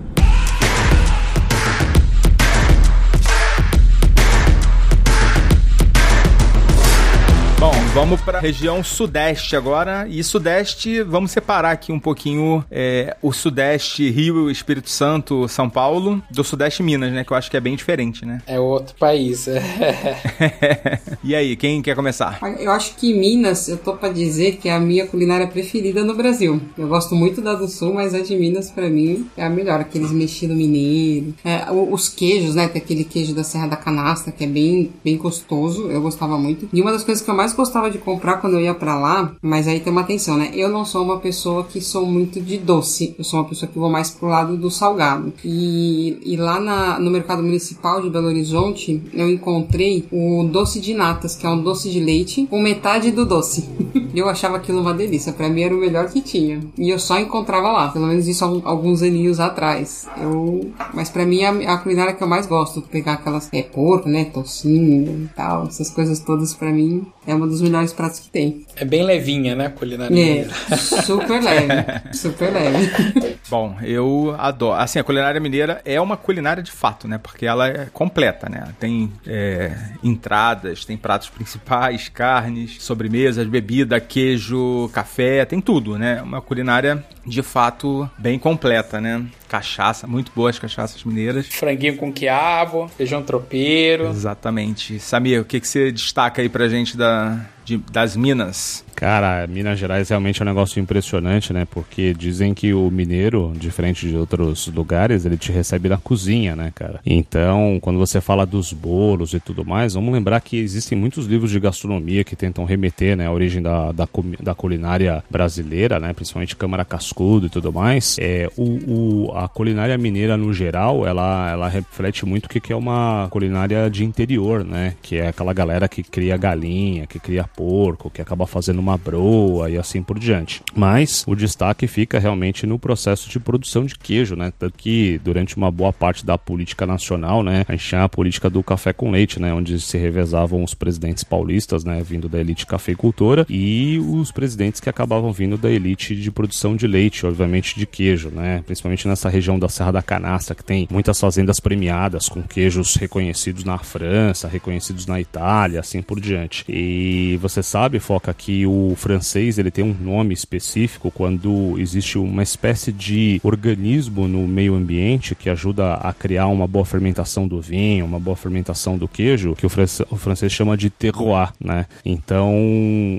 Speaker 3: Vamos para região sudeste agora. E sudeste, vamos separar aqui um pouquinho é, o sudeste Rio, Espírito Santo, São Paulo, do sudeste Minas, né? Que eu acho que é bem diferente, né?
Speaker 6: É outro país. (laughs) (laughs)
Speaker 3: e aí, quem quer começar?
Speaker 5: Eu acho que Minas, eu tô pra dizer que é a minha culinária preferida no Brasil. Eu gosto muito da do Sul, mas a de Minas, pra mim, é a melhor. Aqueles mexidos mineiro. É, os queijos, né? Tem aquele queijo da Serra da Canastra, que é bem, bem gostoso. Eu gostava muito. E uma das coisas que eu mais gostava de comprar quando eu ia pra lá, mas aí tem uma atenção, né? Eu não sou uma pessoa que sou muito de doce. Eu sou uma pessoa que vou mais pro lado do salgado. E, e lá na- no mercado municipal de Belo Horizonte, eu encontrei o doce de natas, que é um doce de leite com metade do doce. (laughs) eu achava aquilo uma delícia. Pra mim era o melhor que tinha. E eu só encontrava lá. Pelo menos isso alguns aninhos atrás. Eu, mas pra mim é a, a culinária que eu mais gosto. Pegar aquelas é porco, né? Tocinho e tal. Essas coisas todas pra mim é um dos melhores pratos que tem.
Speaker 6: É bem levinha, né, a culinária
Speaker 5: É,
Speaker 6: mineira. (laughs)
Speaker 5: super leve. Super leve. (laughs)
Speaker 3: Bom, eu adoro. Assim, a culinária mineira é uma culinária de fato, né? Porque ela é completa, né? Tem é, entradas, tem pratos principais, carnes, sobremesas, bebida, queijo, café, tem tudo, né? Uma culinária de fato bem completa, né? Cachaça, muito boas cachaças mineiras.
Speaker 6: Franguinho com quiabo, feijão tropeiro.
Speaker 3: Exatamente. Samir, o que, que você destaca aí pra gente da, de- das Minas?
Speaker 7: Cara, Minas Gerais realmente é um negócio impressionante, né? Porque dizem que o mineiro, diferente de outros lugares, ele te recebe na cozinha, né, cara? Então, quando você fala dos bolos e tudo mais, vamos lembrar que existem muitos livros de gastronomia que tentam remeter, né, a origem da, da, da culinária brasileira, né? Principalmente Câmara Cascudo e tudo mais. É, o, o- a culinária mineira, no geral, ela, ela reflete muito o que, que é uma culinária de interior, né? Que é aquela galera que cria galinha, que cria porco, que acaba fazendo uma broa e assim por diante. Mas o destaque fica realmente no processo de produção de queijo, né? Tanto que durante uma boa parte da política nacional, né? A gente tinha a política do café com leite, né? Onde se revezavam os presidentes paulistas, né? Vindo da elite cafeicultora e os presidentes que acabavam vindo da elite de produção de leite, obviamente de queijo, né? Principalmente nessa região da Serra da Canastra, que tem muitas fazendas premiadas com queijos reconhecidos na França, reconhecidos na Itália, assim por diante. E você sabe, Foca, que o francês ele tem um nome específico quando existe uma espécie de organismo no meio ambiente que ajuda a criar uma boa fermentação do vinho, uma boa fermentação do queijo, que o, fran- o francês chama de terroir, né? Então,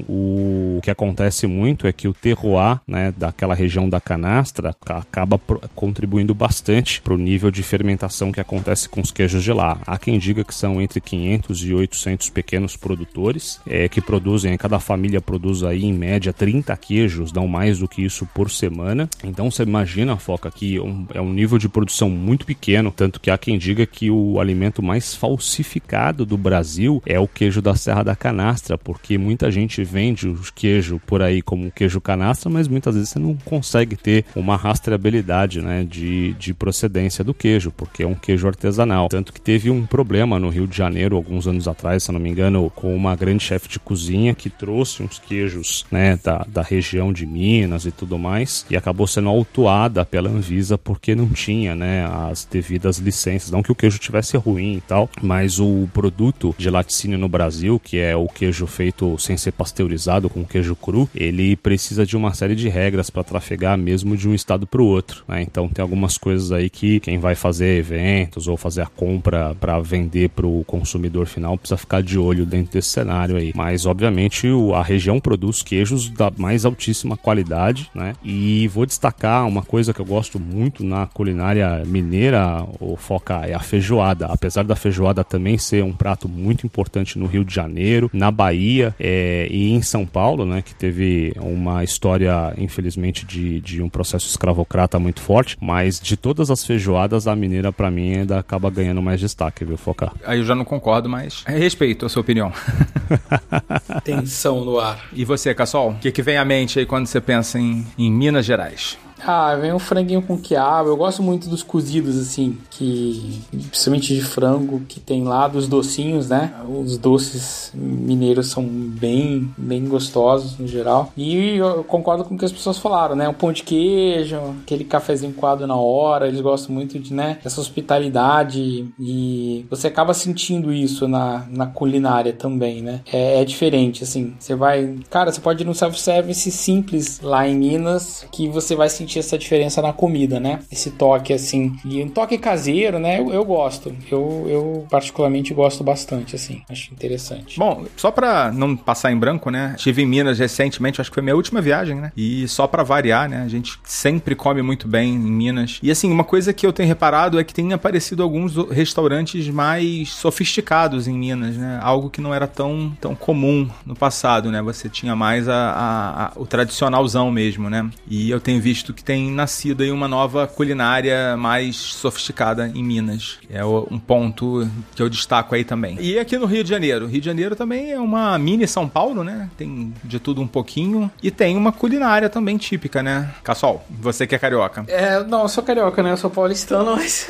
Speaker 7: o que acontece muito é que o terroir, né, daquela região da canastra, ca- acaba pro- contribuindo bastante para o nível de fermentação que acontece com os queijos de lá. Há quem diga que são entre 500 e 800 pequenos produtores é, que produzem, cada família produz aí em média 30 queijos, dão mais do que isso por semana. Então você imagina, Foca, que um- é um nível de produção muito pequeno, tanto que há quem diga que o alimento mais falsificado do Brasil é o queijo da Serra da Canastra, porque muita gente vende o queijo por aí como queijo canastra, mas muitas vezes você não consegue ter uma rastreabilidade né, de, de procedência do queijo, porque é um queijo artesanal. Tanto que teve um problema no Rio de Janeiro, alguns anos atrás, se não me engano, com uma grande chefe de cozinha que trouxe uns queijos né, da, da região de Minas e tudo mais, e acabou sendo autuada pela Anvisa porque não tinha né, as devidas licenças. Não que o queijo tivesse ruim e tal, mas o produto de laticínio no Brasil, que é o queijo feito sem ser pasteurizado, com queijo cru, ele precisa de uma série de regras para trafegar mesmo de um estado para o outro. né? Então tem algumas coisas aí que quem vai fazer eventos ou fazer a compra para vender para o consumidor final precisa ficar de olho dentro desse cenário aí. Mas obviamente a região produz queijos da mais altíssima qualidade, né? E vou destacar uma coisa que eu gosto muito na culinária mineira, o foca é a feijoada. Apesar da feijoada também ser um prato muito importante no Rio de Janeiro, na Bahia é, e em São Paulo, né? Que teve uma história, infelizmente, de, de um processo escravocrata muito forte, mas de todas as feijoadas, a mineira para mim ainda acaba ganhando mais destaque, viu, Foca?
Speaker 3: Aí eu já não concordo, mas respeito a sua opinião.
Speaker 6: Tensão no ar.
Speaker 3: E você, Cassol? O que, que vem à mente aí quando você pensa em, em Minas Gerais?
Speaker 6: Ah, vem um franguinho com quiabo. Eu gosto muito dos cozidos, assim, que. Principalmente de frango, que tem lá, dos docinhos, né? Os doces mineiros são bem, bem gostosos no geral. E eu concordo com o que as pessoas falaram, né? Um pão de queijo, aquele cafezinho coado na hora. Eles gostam muito de, né? Essa hospitalidade. E você acaba sentindo isso na, na culinária também, né? É, é diferente, assim. Você vai. Cara, você pode ir no self-service simples lá em Minas, que você vai sentir essa diferença na comida, né? Esse toque assim. E um toque caseiro, né? Eu, eu gosto. Eu, eu particularmente gosto bastante, assim. Acho interessante.
Speaker 3: Bom, só pra não passar em branco, né? Estive em Minas recentemente, acho que foi minha última viagem, né? E só pra variar, né? A gente sempre come muito bem em Minas. E assim, uma coisa que eu tenho reparado é que tem aparecido alguns restaurantes mais sofisticados em Minas, né? Algo que não era tão, tão comum no passado, né? Você tinha mais a, a, a o tradicionalzão mesmo, né? E eu tenho visto que que tem nascido aí uma nova culinária mais sofisticada em Minas. É um ponto que eu destaco aí também. E aqui no Rio de Janeiro. Rio de Janeiro também é uma mini São Paulo, né? Tem de tudo um pouquinho. E tem uma culinária também típica, né? Cassol, você que é carioca.
Speaker 6: É, não, eu sou carioca, né? Eu sou paulistano, (laughs) mas,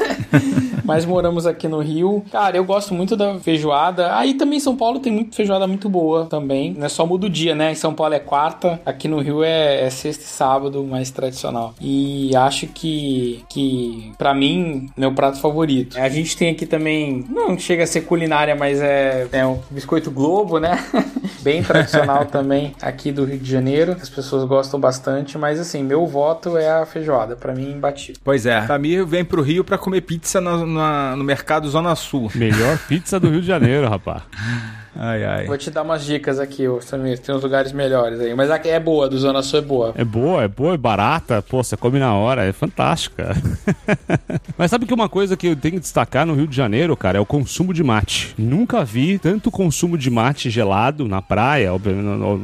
Speaker 6: mas moramos aqui no Rio. Cara, eu gosto muito da feijoada. Aí também São Paulo tem muito feijoada muito boa também. Não é só muda o dia, né? Em São Paulo é quarta, aqui no Rio é, é sexta e sábado, mais tradicional. E acho que, que para mim, meu prato favorito. A gente tem aqui também, não chega a ser culinária, mas é, é um biscoito Globo, né? (laughs) Bem tradicional (laughs) também aqui do Rio de Janeiro. As pessoas gostam bastante, mas assim, meu voto é a feijoada. para mim, imbatível.
Speaker 3: Pois é. Samir vem pro Rio para comer pizza no, na, no mercado Zona Sul.
Speaker 7: Melhor pizza do Rio de Janeiro, rapaz. (laughs)
Speaker 3: Ai, ai.
Speaker 6: Vou te dar umas dicas aqui, Samir. Tem uns lugares melhores aí. Mas aqui é boa, do Zona Sul é boa.
Speaker 7: É boa, é boa, é barata. Pô, você come na hora, é fantástica. (laughs) Mas sabe que uma coisa que eu tenho que destacar no Rio de Janeiro, cara, é o consumo de mate. Nunca vi tanto consumo de mate gelado na praia,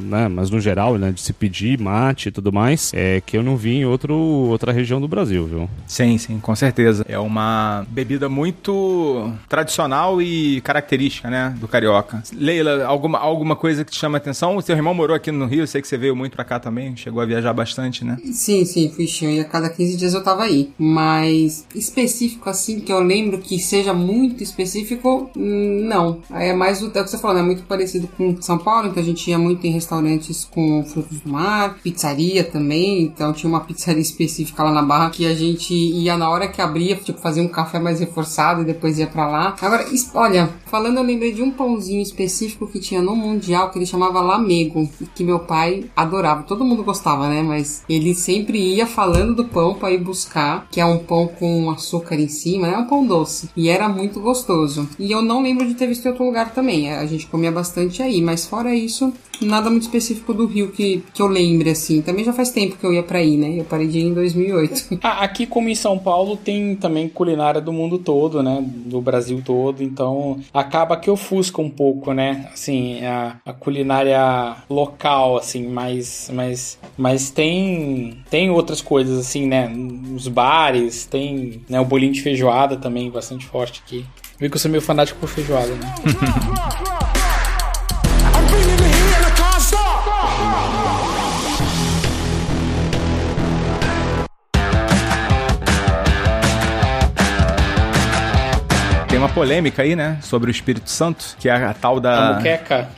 Speaker 7: né, mas no geral, né, de se pedir mate e tudo mais, é que eu não vi em outro, outra região do Brasil, viu?
Speaker 3: Sim, sim, com certeza. É uma bebida muito tradicional e característica, né, do carioca. Leila, alguma, alguma coisa que te chama a atenção? O seu irmão morou aqui no Rio, sei que você veio muito pra cá também, chegou a viajar bastante, né?
Speaker 5: Sim, sim, fui e a cada 15 dias eu tava aí. Mas específico assim, que eu lembro que seja muito específico, não. É mais o, é o que você falou, é muito parecido com São Paulo, então a gente ia muito em restaurantes com frutos do mar, pizzaria também, então tinha uma pizzaria (laughs) específica lá na Barra que a gente ia na hora que abria, tipo, fazia um café mais reforçado e depois ia para lá. Agora, olha, falando eu lembrei de um pãozinho específico específico que tinha no Mundial que ele chamava Lamego, que meu pai adorava. Todo mundo gostava, né? Mas ele sempre ia falando do pão para ir buscar, que é um pão com açúcar em cima, é um pão doce. E era muito gostoso. E eu não lembro de ter visto em outro lugar também. A gente comia bastante aí, mas fora isso, nada muito específico do Rio que, que eu lembre, assim. Também já faz tempo que eu ia pra ir, né? Eu parei de ir em 2008. (laughs)
Speaker 6: Ah, aqui, como em São Paulo, tem também culinária do mundo todo, né? Do Brasil todo. Então, acaba que ofusca um pouco, né? Assim, a, a culinária local, assim, mas, mas, mas tem, tem outras coisas, assim, né? Os bares, tem né, o bolinho de feijoada também, bastante forte aqui. Vi que eu sou meio fanático por feijoada, né?
Speaker 3: Polêmica aí, né? Sobre o Espírito Santo, que é a tal da.
Speaker 6: A muqueca.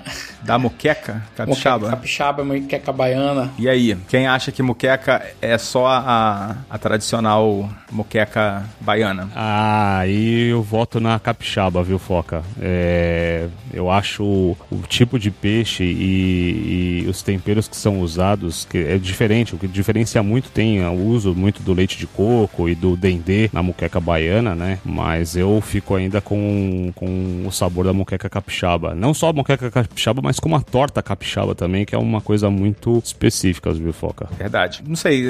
Speaker 3: Da muqueca capixaba?
Speaker 6: Capixaba, muqueca baiana.
Speaker 3: E aí, quem acha que muqueca é só a, a tradicional muqueca baiana?
Speaker 7: Ah, aí eu voto na capixaba, viu, Foca? É, eu acho o, o tipo de peixe e, e, os temperos que são usados que é diferente. O que diferencia muito tem o uso muito do leite de coco e do dendê na muqueca baiana, né? Mas eu fico ainda com, com o sabor da muqueca capixaba. Não só a muqueca capixaba, mas mas como a torta capixaba também, que é uma coisa muito específica, viu, Foca?
Speaker 3: Verdade. Não sei,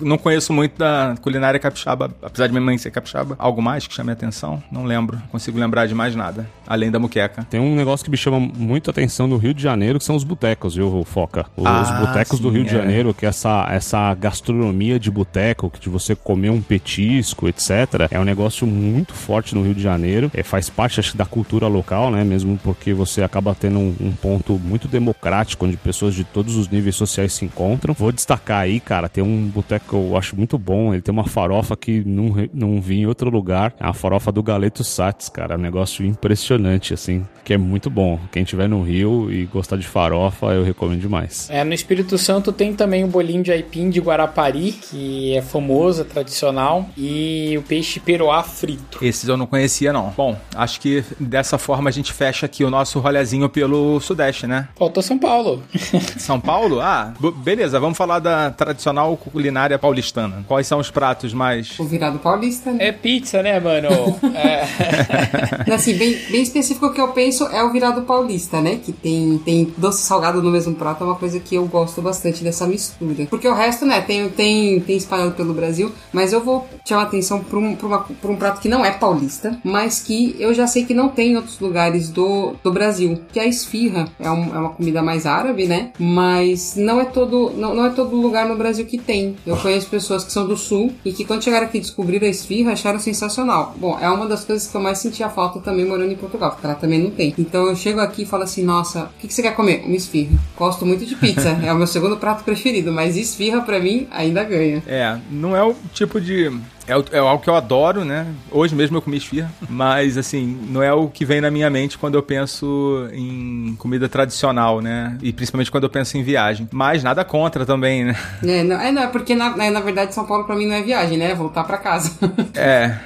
Speaker 3: não conheço muito da culinária capixaba, apesar de minha mãe ser capixaba. Algo mais que chame a atenção? Não lembro. Consigo lembrar de mais nada, além da muqueca.
Speaker 7: Tem um negócio que me chama muito a atenção no Rio de Janeiro, que são os botecos, viu, Foca? Os
Speaker 3: Ah,
Speaker 7: botecos do Rio de
Speaker 3: é.
Speaker 7: Janeiro, que é essa, essa gastronomia de boteco, que de você comer um petisco, etc., é um negócio muito forte no Rio de Janeiro. É, faz parte, acho da cultura local, né? Mesmo porque você acaba tendo um, um ponto muito democrático, onde pessoas de todos os níveis sociais se encontram. Vou destacar aí, cara, tem um boteco que eu acho muito bom. Ele tem uma farofa que não, não vi em outro lugar. É a farofa do Galeto Sats, cara. É um negócio impressionante, assim, que é muito bom. Quem tiver no Rio e gostar de farofa, eu recomendo demais.
Speaker 6: É, no Espírito Santo tem também o bolinho de aipim de Guarapari, que é famoso, é tradicional, e o peixe peruá frito.
Speaker 3: Esses eu não conhecia, não. Bom, acho que dessa forma a gente fecha aqui o nosso rolezinho pelo Sudeste, né?
Speaker 6: Faltou São Paulo. (laughs)
Speaker 3: São Paulo? Ah, beleza, vamos falar da tradicional culinária paulistana. Quais são os pratos mais.
Speaker 5: O virado paulista, né?
Speaker 6: É pizza, né, mano? É.
Speaker 5: Assim, bem, bem específico o que eu penso é o virado paulista, né? Que tem, tem doce salgado no mesmo prato, é uma coisa que eu gosto bastante dessa mistura. Porque o resto, né, tem, tem, tem espalhado pelo Brasil, mas eu vou chamar atenção pra um, pra, uma- pra um prato que não é paulista, mas que eu já sei que não tem em outros lugares do, do Brasil, que é a esfirra. É, um- é uma comida mais árabe, né? Mas não é todo não, não é todo lugar no Brasil que tem. Eu conheço pessoas que são do sul e que quando chegaram aqui e descobriram a esfirra acharam sensacional. Bom, é uma das coisas que eu mais sentia falta também morando em Portugal, porque ela também não tem. Então eu chego aqui e falo assim, nossa, o que, que você quer comer? Uma esfirra. Gosto muito de pizza, (laughs) é o meu segundo prato preferido, mas esfirra pra mim ainda ganha.
Speaker 3: É, não é o tipo de. É, o- é algo que eu adoro, né? Hoje mesmo eu comi esfirra, mas assim, não é o que vem na minha mente quando eu penso em comida tradicional, né? E principalmente quando eu penso em viagem. Mas nada contra também, né?
Speaker 5: É, não, é, não, é porque na, na, na verdade São Paulo pra mim não é viagem, né? É voltar pra casa.
Speaker 3: É.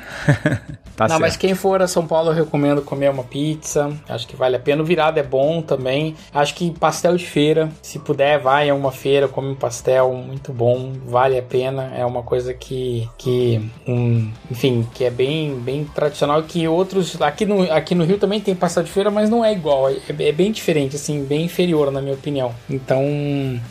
Speaker 3: (laughs) tá
Speaker 6: Não,
Speaker 3: certo.
Speaker 6: mas quem for a São Paulo, eu recomendo comer uma pizza. Acho que vale a pena. O virado é bom também. Acho que pastel de feira, se puder, vai a uma feira, come um pastel muito bom, vale a pena. É uma coisa que, que um, enfim, que é bem, bem tradicional. Que outros aqui no, aqui no Rio também tem pastel de feira, mas não é igual. É, é bem diferente, assim, bem inferior na minha opinião. Então,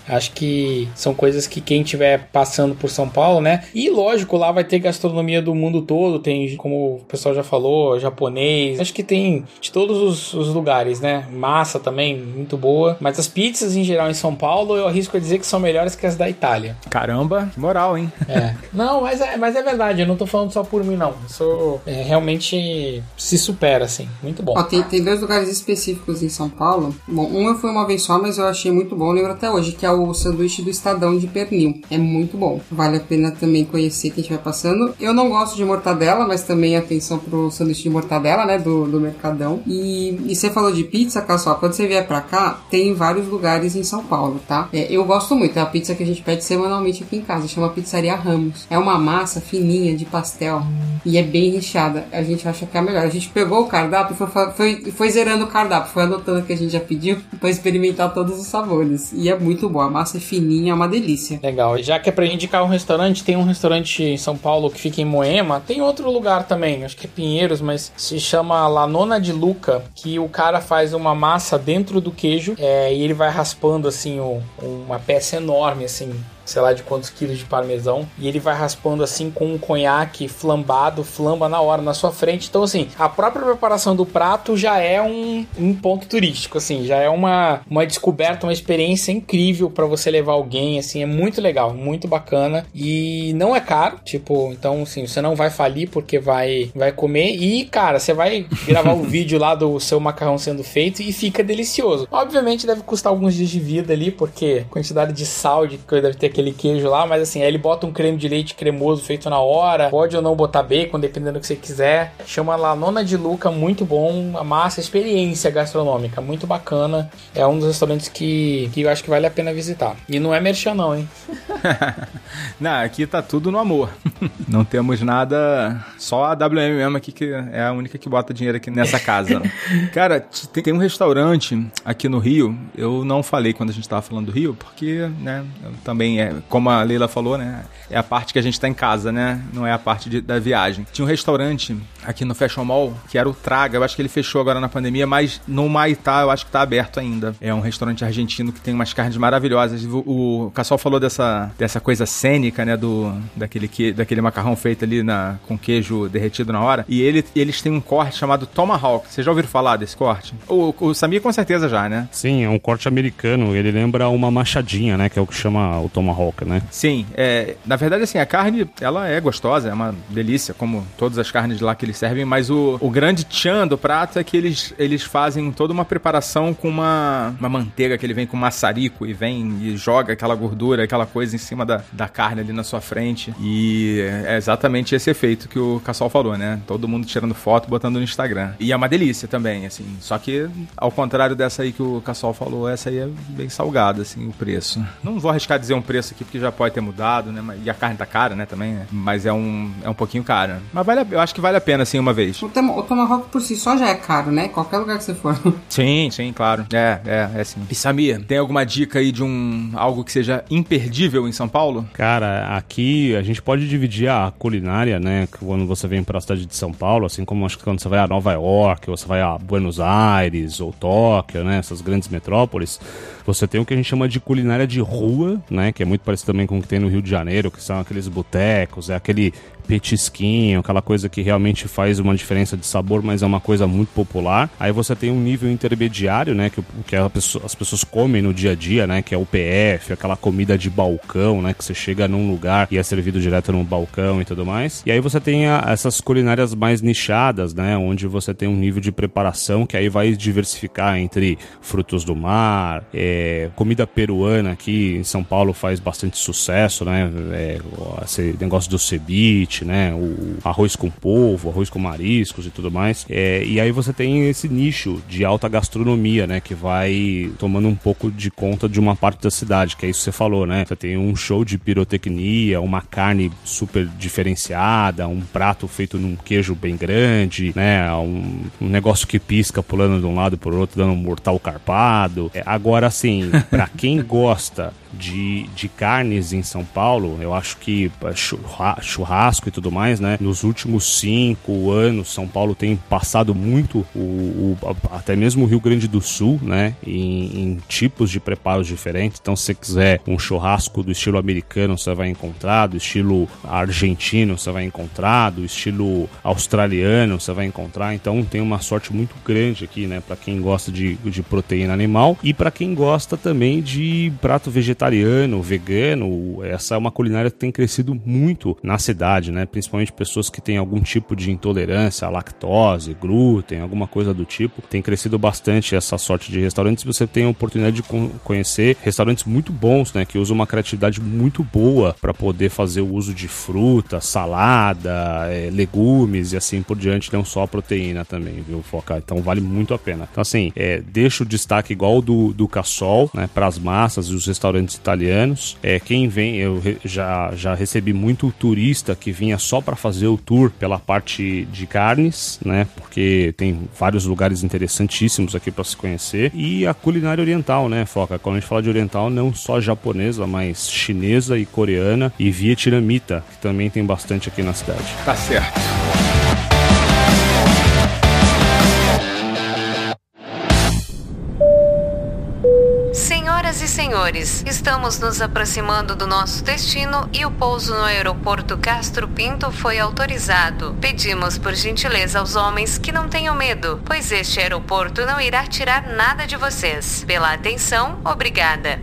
Speaker 6: acho que são coisas que quem tiver passando por São Paulo, né? E lógico, lá vai ter gastronomia do mundo todo. Tem, como pessoal já falou, japonês. Acho que tem de todos os, os lugares, né? Massa também, muito boa. Mas as pizzas em geral em São Paulo, eu arrisco a dizer que são melhores que as da Itália.
Speaker 3: Caramba, que moral, hein?
Speaker 6: É. (laughs) Não, mas é, mas é verdade, eu não tô falando só por mim, não. Isso é, realmente se supera, assim. Muito bom.
Speaker 5: Ó, tem, tem dois lugares específicos em São Paulo. Bom, um eu fui uma vez só, mas eu achei muito bom, lembro até hoje, que é o sanduíche do Estadão de pernil. É muito bom. Vale a pena também conhecer quem estiver passando. Eu não gosto de mortadela, mas também atenção pro sanduíche de mortadela, né, do, do Mercadão. E, e você falou de pizza, Cassol, quando você vier pra cá, tem vários lugares em São Paulo, tá? É, eu gosto muito, é a pizza que a gente pede semanalmente aqui em casa, chama Pizzaria Ramos. É uma massa fininha de pastel e é bem recheada. A gente acha que é a melhor. A gente pegou o cardápio e foi, foi, foi zerando o cardápio, foi anotando o que a gente já pediu (laughs) pra experimentar todos os sabores. E é muito bom, a massa é fininha, é uma delícia.
Speaker 6: Legal. Já que é pra indicar um restaurante, tem um restaurante em São Paulo que fica em Moema. Tem outro lugar também, acho que é Pinheiros, mas se chama La Nona de Luca, que o cara faz uma massa dentro do queijo é, e ele vai raspando assim uma peça enorme assim. Sei lá de quantos quilos de parmesão. E ele vai raspando assim com um conhaque flambado, flamba na hora, na sua frente. Então, assim, a própria preparação do prato já é um, um ponto turístico, assim, já é uma, uma descoberta, uma experiência incrível para você levar alguém, assim, é muito legal, muito bacana. E não é caro, tipo, então, assim, você não vai falir porque vai, vai comer. E, cara, você vai gravar o (laughs) vídeo lá do seu macarrão sendo feito e fica delicioso. Obviamente deve custar alguns dias de vida ali, porque quantidade de sal de que deve ter aquele queijo lá, mas assim, aí ele bota um creme de leite cremoso feito na hora, pode ou não botar bacon, dependendo do que você quiser. Chama lá Nona de Luca, muito bom, a massa, experiência gastronômica, muito bacana. É um dos restaurantes que, que eu acho que vale a pena visitar. E não é merchan não, hein? (laughs)
Speaker 3: Não, aqui tá tudo no amor. (laughs) Não temos nada. Só a WM mesmo aqui que é a única que bota dinheiro aqui nessa casa. (laughs) Cara, tem um restaurante aqui no Rio. Eu não falei quando a gente tava falando do Rio, porque, né, também é, como a Leila falou, né, é a parte que a gente tá em casa, né? Não é a parte de- da viagem. Tinha um restaurante aqui no Fashion Mall que era o Traga. Eu acho que ele fechou agora na pandemia, mas no Maitá eu acho que tá aberto ainda. É um restaurante argentino que tem umas carnes maravilhosas. O, o Cassol falou dessa, dessa coisa cênica, né? Do, daquele, que, daquele macarrão feito ali na, com queijo derretido na hora. E ele, eles têm um corte chamado Tomahawk. Vocês já ouviram falar desse corte? O, o Samir com certeza já, né?
Speaker 7: Sim, é um corte americano. Ele lembra uma machadinha, né? Que é o que chama o tomahawk, né?
Speaker 3: Sim, é, na verdade, assim, a carne, ela é gostosa, é uma delícia, como todas as carnes lá que eles servem, mas o, o grande tchan do prato é que eles, eles fazem toda uma preparação com uma, uma manteiga que ele vem com maçarico e vem e joga aquela gordura, aquela coisa em cima da, da carne ali na sua frente. E é exatamente esse efeito que o Cassol falou, né? Todo mundo tirando foto, botando no Instagram. E é uma delícia também, assim. Só que, ao contrário dessa aí que o Cassol falou, essa aí é bem salgada, assim, o preço. Não vou arriscar dizer um preço aqui, porque já pode ter mudado, né? E a carne tá cara, né, também, né? Mas é um, é um pouquinho cara. Mas vale, a- eu acho que vale a pena, assim, uma vez.
Speaker 5: O, tema- o Tomahawk por si só já é caro, né? Qualquer lugar que você for. (laughs)
Speaker 3: Sim, sim, claro. É, é, é sim. E Samir, tem alguma dica aí de um algo que seja imperdível em São Paulo?
Speaker 7: Cara, aqui a gente pode dividir a culinária, né? Quando você vem para a cidade de São Paulo, assim como acho que quando você vai a Nova York, ou você vai a Buenos Aires, ou Tóquio, né? Essas grandes metrópoles, você tem o que a gente chama de culinária de rua, né? Que é muito parecido também com o que tem no Rio de Janeiro, que são aqueles botecos, é aquele petisquinho, aquela coisa que realmente faz uma diferença de sabor, mas é uma coisa muito popular. Aí você tem um nível intermediário, né, que, que pessoa- as pessoas comem no dia a dia, né, que é o PF, aquela comida de balcão, né, que você chega num lugar e é servido direto no balcão e tudo mais. E aí você tem a- essas culinárias mais nichadas, né, onde você tem um nível de preparação que aí vai diversificar entre frutos do mar, é, comida peruana aqui em São Paulo faz bastante sucesso, né, é, esse negócio do ceviche, né, o arroz com polvo, arroz com mariscos e tudo mais. É, e aí você tem esse nicho de alta gastronomia, né, que vai tomando um pouco de conta de uma parte da cidade, que é isso que você falou, né? Você tem um show de pirotecnia, uma carne super diferenciada, um prato feito num queijo bem grande, né, um, um negócio que pisca pulando de um lado pro outro, dando um mortal carpado. É, agora, assim, pra quem gosta de, de carnes em São Paulo, eu acho que churra- churrasco e tudo mais, né? Nos últimos cinco anos, São Paulo tem passado muito o, o- até mesmo o Rio Grande do Sul, né? Em, em tipos de preparos diferentes. Então, se você quiser um churrasco do estilo americano, você vai encontrar, do estilo argentino, você vai encontrar, do estilo australiano, você vai encontrar. Então, tem uma sorte muito grande aqui, né? Para quem gosta de, de proteína animal e para quem gosta também de prato vegetariano, vegano. Essa é uma culinária que tem crescido muito na cidade, né? Principalmente pessoas que têm algum tipo de intolerância à lactose, glúten, alguma coisa do tipo. Tem crescido bastante essa sorte de restaurantes. Você tem a oportunidade de con- conhecer restaurantes muito bons, né? Que usam uma criatividade muito boa para poder fazer o uso de fruta, salada, eh, legumes e assim por diante, não só proteína também, viu, Foca? Então vale muito a pena. Então, assim, é, deixa o destaque igual do, do Cassol, né? Para as massas e os restaurantes italianos. É, quem vem, eu já, já recebi muito turista que vinha só para fazer o tour pela parte de carnes, né? Porque tem vários lugares interessantíssimos aqui para se conhecer. E a culinária oriental, né, Foca? Quando a gente fala de oriental, não só japonesa, mas chinesa e coreana e vietnamita, que também tem bastante aqui na cidade.
Speaker 3: Tá certo.
Speaker 8: Senhores, estamos nos aproximando do nosso destino e o pouso no aeroporto Castro Pinto foi autorizado. Pedimos por gentileza aos homens que não tenham medo, pois este aeroporto não irá tirar nada de vocês. Pela atenção, obrigada.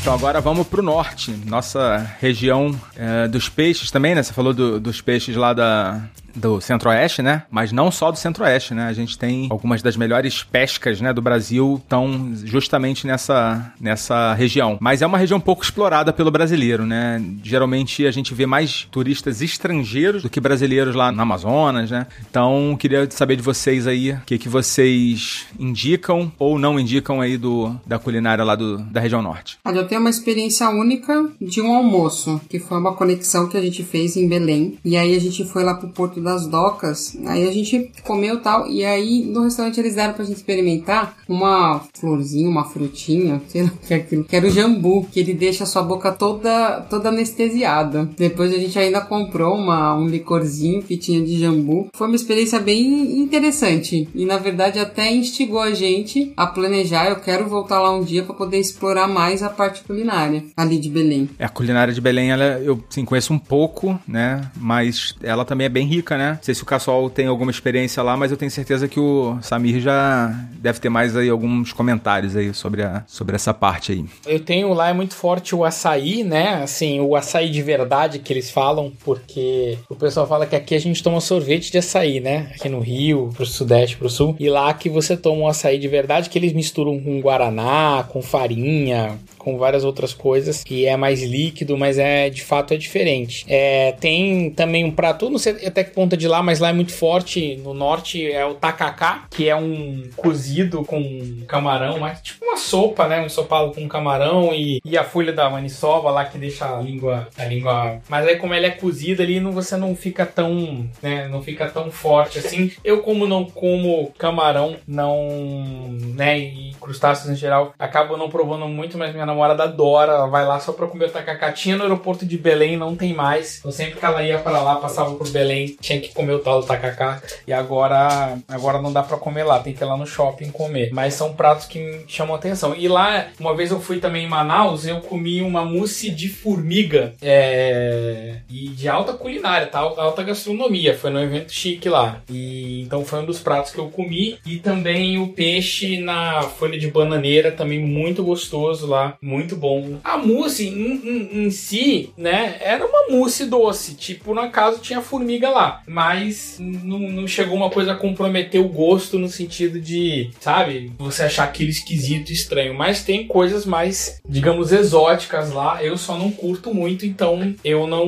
Speaker 3: Então agora vamos pro norte, nossa região é, dos peixes também, né? Você falou do- dos peixes lá da, do Centro-Oeste, né? Mas não só do Centro-Oeste, né? A gente tem algumas das melhores pescas, né, do Brasil estão justamente nessa, nessa região. Mas é uma região pouco explorada pelo brasileiro, né? Geralmente a gente vê mais turistas estrangeiros do que brasileiros lá no Amazonas, né? Então, queria saber de vocês aí o que, que vocês indicam ou não indicam aí do, da culinária lá do, da região norte.
Speaker 5: Olha, eu tenho uma experiência única de um almoço, que foi uma conexão que a gente fez em Belém. E aí a gente foi lá pro Porto das Docas, aí a gente comeu tal, e aí no restaurante eles deram pra gente experimentar uma florzinha, uma frutinha, (laughs) sei lá que é aquilo, que era o jambu, que ele deixa a sua boca toda, toda anestesiada. Depois a gente ainda comprou uma, um licorzinho que tinha de jambu. Foi uma experiência bem interessante e na verdade até instigou a gente a planejar. Eu quero voltar lá um dia para poder explorar mais a parte culinária ali de Belém.
Speaker 3: É, a culinária de Belém, ela, eu sim, conheço um pouco, né? Mas ela também é bem rica, né? Não sei se o Cassol tem alguma experiência lá, mas eu tenho certeza que o Samir já deve ter mais aí alguns comentários aí sobre, a, sobre essa parte aí.
Speaker 6: Eu tenho lá é muito forte o açaí, né? Assim, o açaí de verdade que eles falam, porque o pessoal fala que aqui a gente toma sorvete de açaí, né? Aqui no Rio, pro Sudeste, pro Sul. E lá que você toma um açaí de verdade, que eles misturam com guaraná, com farinha, com várias outras coisas e é mais líquido, mas é de fato é diferente. É, tem também um prato, não sei até que ponta de lá, mas lá é muito forte no norte é o tacacá, que é um cozido com camarão, mas tipo uma sopa, né? Um ensopado com camarão e, e a folha da maniçoba lá que deixa a língua a língua, mas aí como ela é cozida ali, não, você não fica tão, né, não fica tão forte assim. Eu como não como camarão, não, né, e crustáceos em geral, acabo não provando muito, mas minha namorada adora, ela vai lá só pra comer o tacacá. Tinha no aeroporto de Belém, não tem mais. Então sempre que ela ia para lá, passava por Belém, tinha que comer o tal do tacacá. E agora, agora não dá para comer lá, tem que ir lá no shopping comer. Mas são pratos que me chamam atenção. E lá, uma vez eu fui também em Manaus, eu comi uma mousse de formiga. É... E de alta culinária, tá? Alta gastronomia. Foi num evento chique lá. E então foi um dos pratos que eu comi. E também o peixe na folha de bananeira, também muito gostoso lá muito bom. A mousse em, em, em, si, né, era uma mousse doce. Tipo, na casa tinha formiga lá. Mas não, não chegou uma coisa a comprometer o gosto no sentido de, sabe, você achar aquilo esquisito, estranho. Mas tem coisas mais, digamos, exóticas lá. Eu só não curto muito, então eu não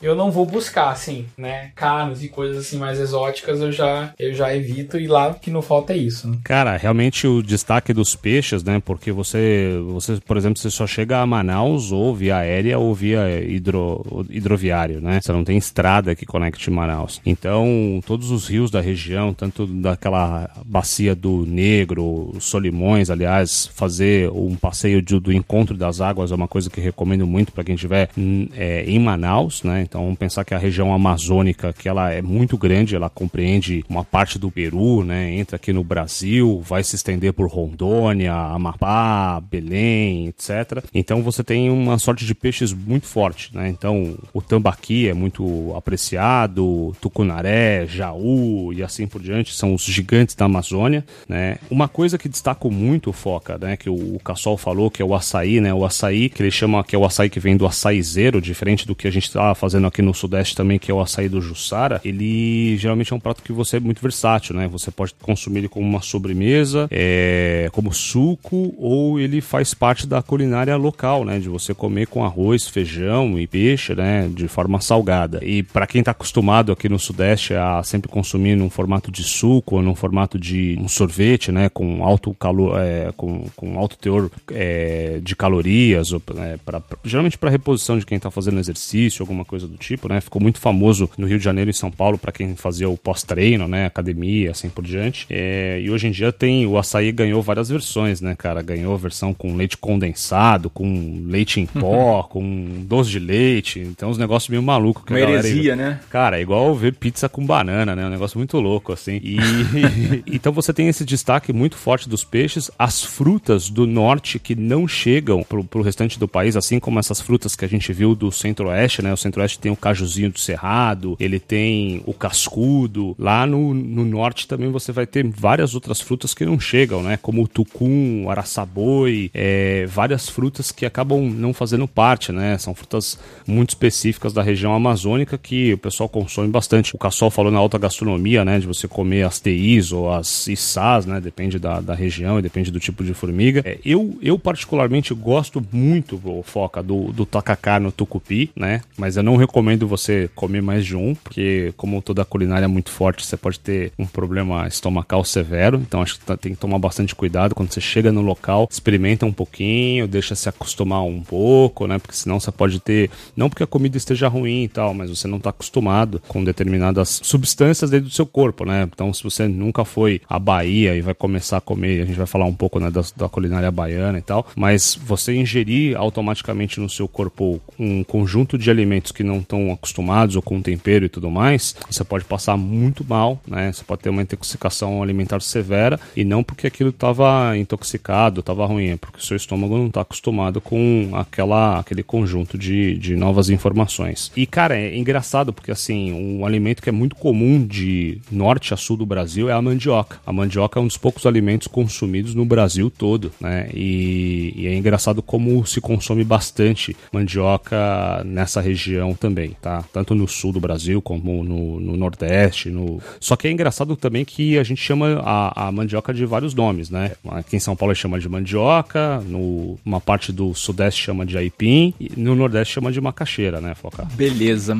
Speaker 6: eu não vou buscar, assim, né? Carnes e coisas assim mais exóticas eu já, eu já evito. E lá que não falta é isso. Né?
Speaker 7: Cara, realmente o destaque dos peixes, né? Porque você, você, por exemplo, exemplo, você só chega a Manaus ou via aérea ou via hidro, hidroviário, né? Você não tem estrada que conecte Manaus. Então, todos os rios da região, tanto daquela bacia do Negro, Solimões, aliás, fazer um passeio de, do encontro das águas é uma coisa que recomendo muito para quem estiver é, em Manaus, né? Então, vamos pensar que a região amazônica, que ela é muito grande, ela compreende uma parte do Peru, né? Entra aqui no Brasil, vai se estender por Rondônia, Amapá, Belém, etc. Então você tem uma sorte de peixes muito forte, né? Então o tambaqui é muito apreciado, tucunaré, jaú e assim por diante são os gigantes da Amazônia, né? Uma coisa que destaco muito, Foca, né? Que o, o Cassol falou que é o açaí, né? O açaí que ele chama que é o açaí que vem do açaizeiro, diferente do que a gente está fazendo aqui no Sudeste também, que é o açaí do Jussara. Ele geralmente é um prato que você é muito versátil, né? Você pode consumir ele como uma sobremesa, é, como suco ou ele faz parte da culinária local, né? De você comer com arroz, feijão e peixe, né? De forma salgada. E para quem está acostumado aqui no Sudeste a sempre consumir num formato de suco ou num formato de um sorvete, né? Com alto calor, é, com, com alto teor é, de calorias, ou, é, pra, pra, geralmente para reposição de quem está fazendo exercício, alguma coisa do tipo, né? Ficou muito famoso no Rio de Janeiro e São Paulo para quem fazia o pós-treino, né? Academia, assim por diante. É, e hoje em dia tem o açaí ganhou várias versões, né, cara? Ganhou versão com leite condensado com leite em pó, com doce de leite. Então, uns negócios meio malucos.
Speaker 3: Uma heresia, né?
Speaker 7: Cara, é igual ver pizza com banana, né? Um negócio muito louco, assim. E (laughs) então você tem esse destaque muito forte dos peixes. As frutas do norte que não chegam pro, pro restante do país, assim como essas frutas que a gente viu do centro-oeste, né? O centro-oeste tem o cajuzinho do cerrado, ele tem o cascudo. Lá no, no norte também você vai ter várias outras frutas que não chegam, né? Como o tucum, o araçaboi, é, várias frutas que acabam não fazendo parte, né? São frutas muito específicas da região amazônica que o pessoal consome bastante. O Cassol falou na alta gastronomia, né? De você comer as TIs ou as ISAs, né? Depende da, da região e depende do tipo de formiga. É, eu, eu, particularmente, gosto muito, Foca, do, do tacacá no tucupi, né? Mas eu não recomendo você comer mais de um, porque como toda culinária é muito forte, você pode ter um problema estomacal severo. Então acho que tá, tem que tomar bastante cuidado quando você chega no local, experimenta um pouquinho, deixa se acostumar um pouco, né? Porque senão você pode ter, não porque a comida esteja ruim e tal, mas você não está acostumado com determinadas substâncias dentro do seu corpo, né? Então se você nunca foi à Bahia e vai começar a comer, a gente vai falar um pouco né, da, da culinária baiana e tal, mas você ingerir automaticamente no seu corpo um conjunto de alimentos que não estão acostumados ou com tempero e tudo mais, você pode passar muito mal, né? Você pode ter uma intoxicação alimentar severa e não porque aquilo estava intoxicado, estava ruim, é porque o seu estômago não está acostumado com aquela, aquele conjunto de, de novas informações. E, cara, é engraçado porque, assim, um alimento que é muito comum de norte a sul do Brasil é a mandioca. A mandioca é um dos poucos alimentos consumidos no Brasil todo, né? E, e é engraçado como se consome bastante mandioca nessa região também, tá? Tanto no sul do Brasil como no, no Nordeste. No... Só que é engraçado também que a gente chama a, a mandioca de vários nomes, né? Aqui em São Paulo chama de mandioca, no, uma parte do Sudeste chama de aipim e no Nordeste chama de macaxeira, né, Foca?
Speaker 3: Beleza.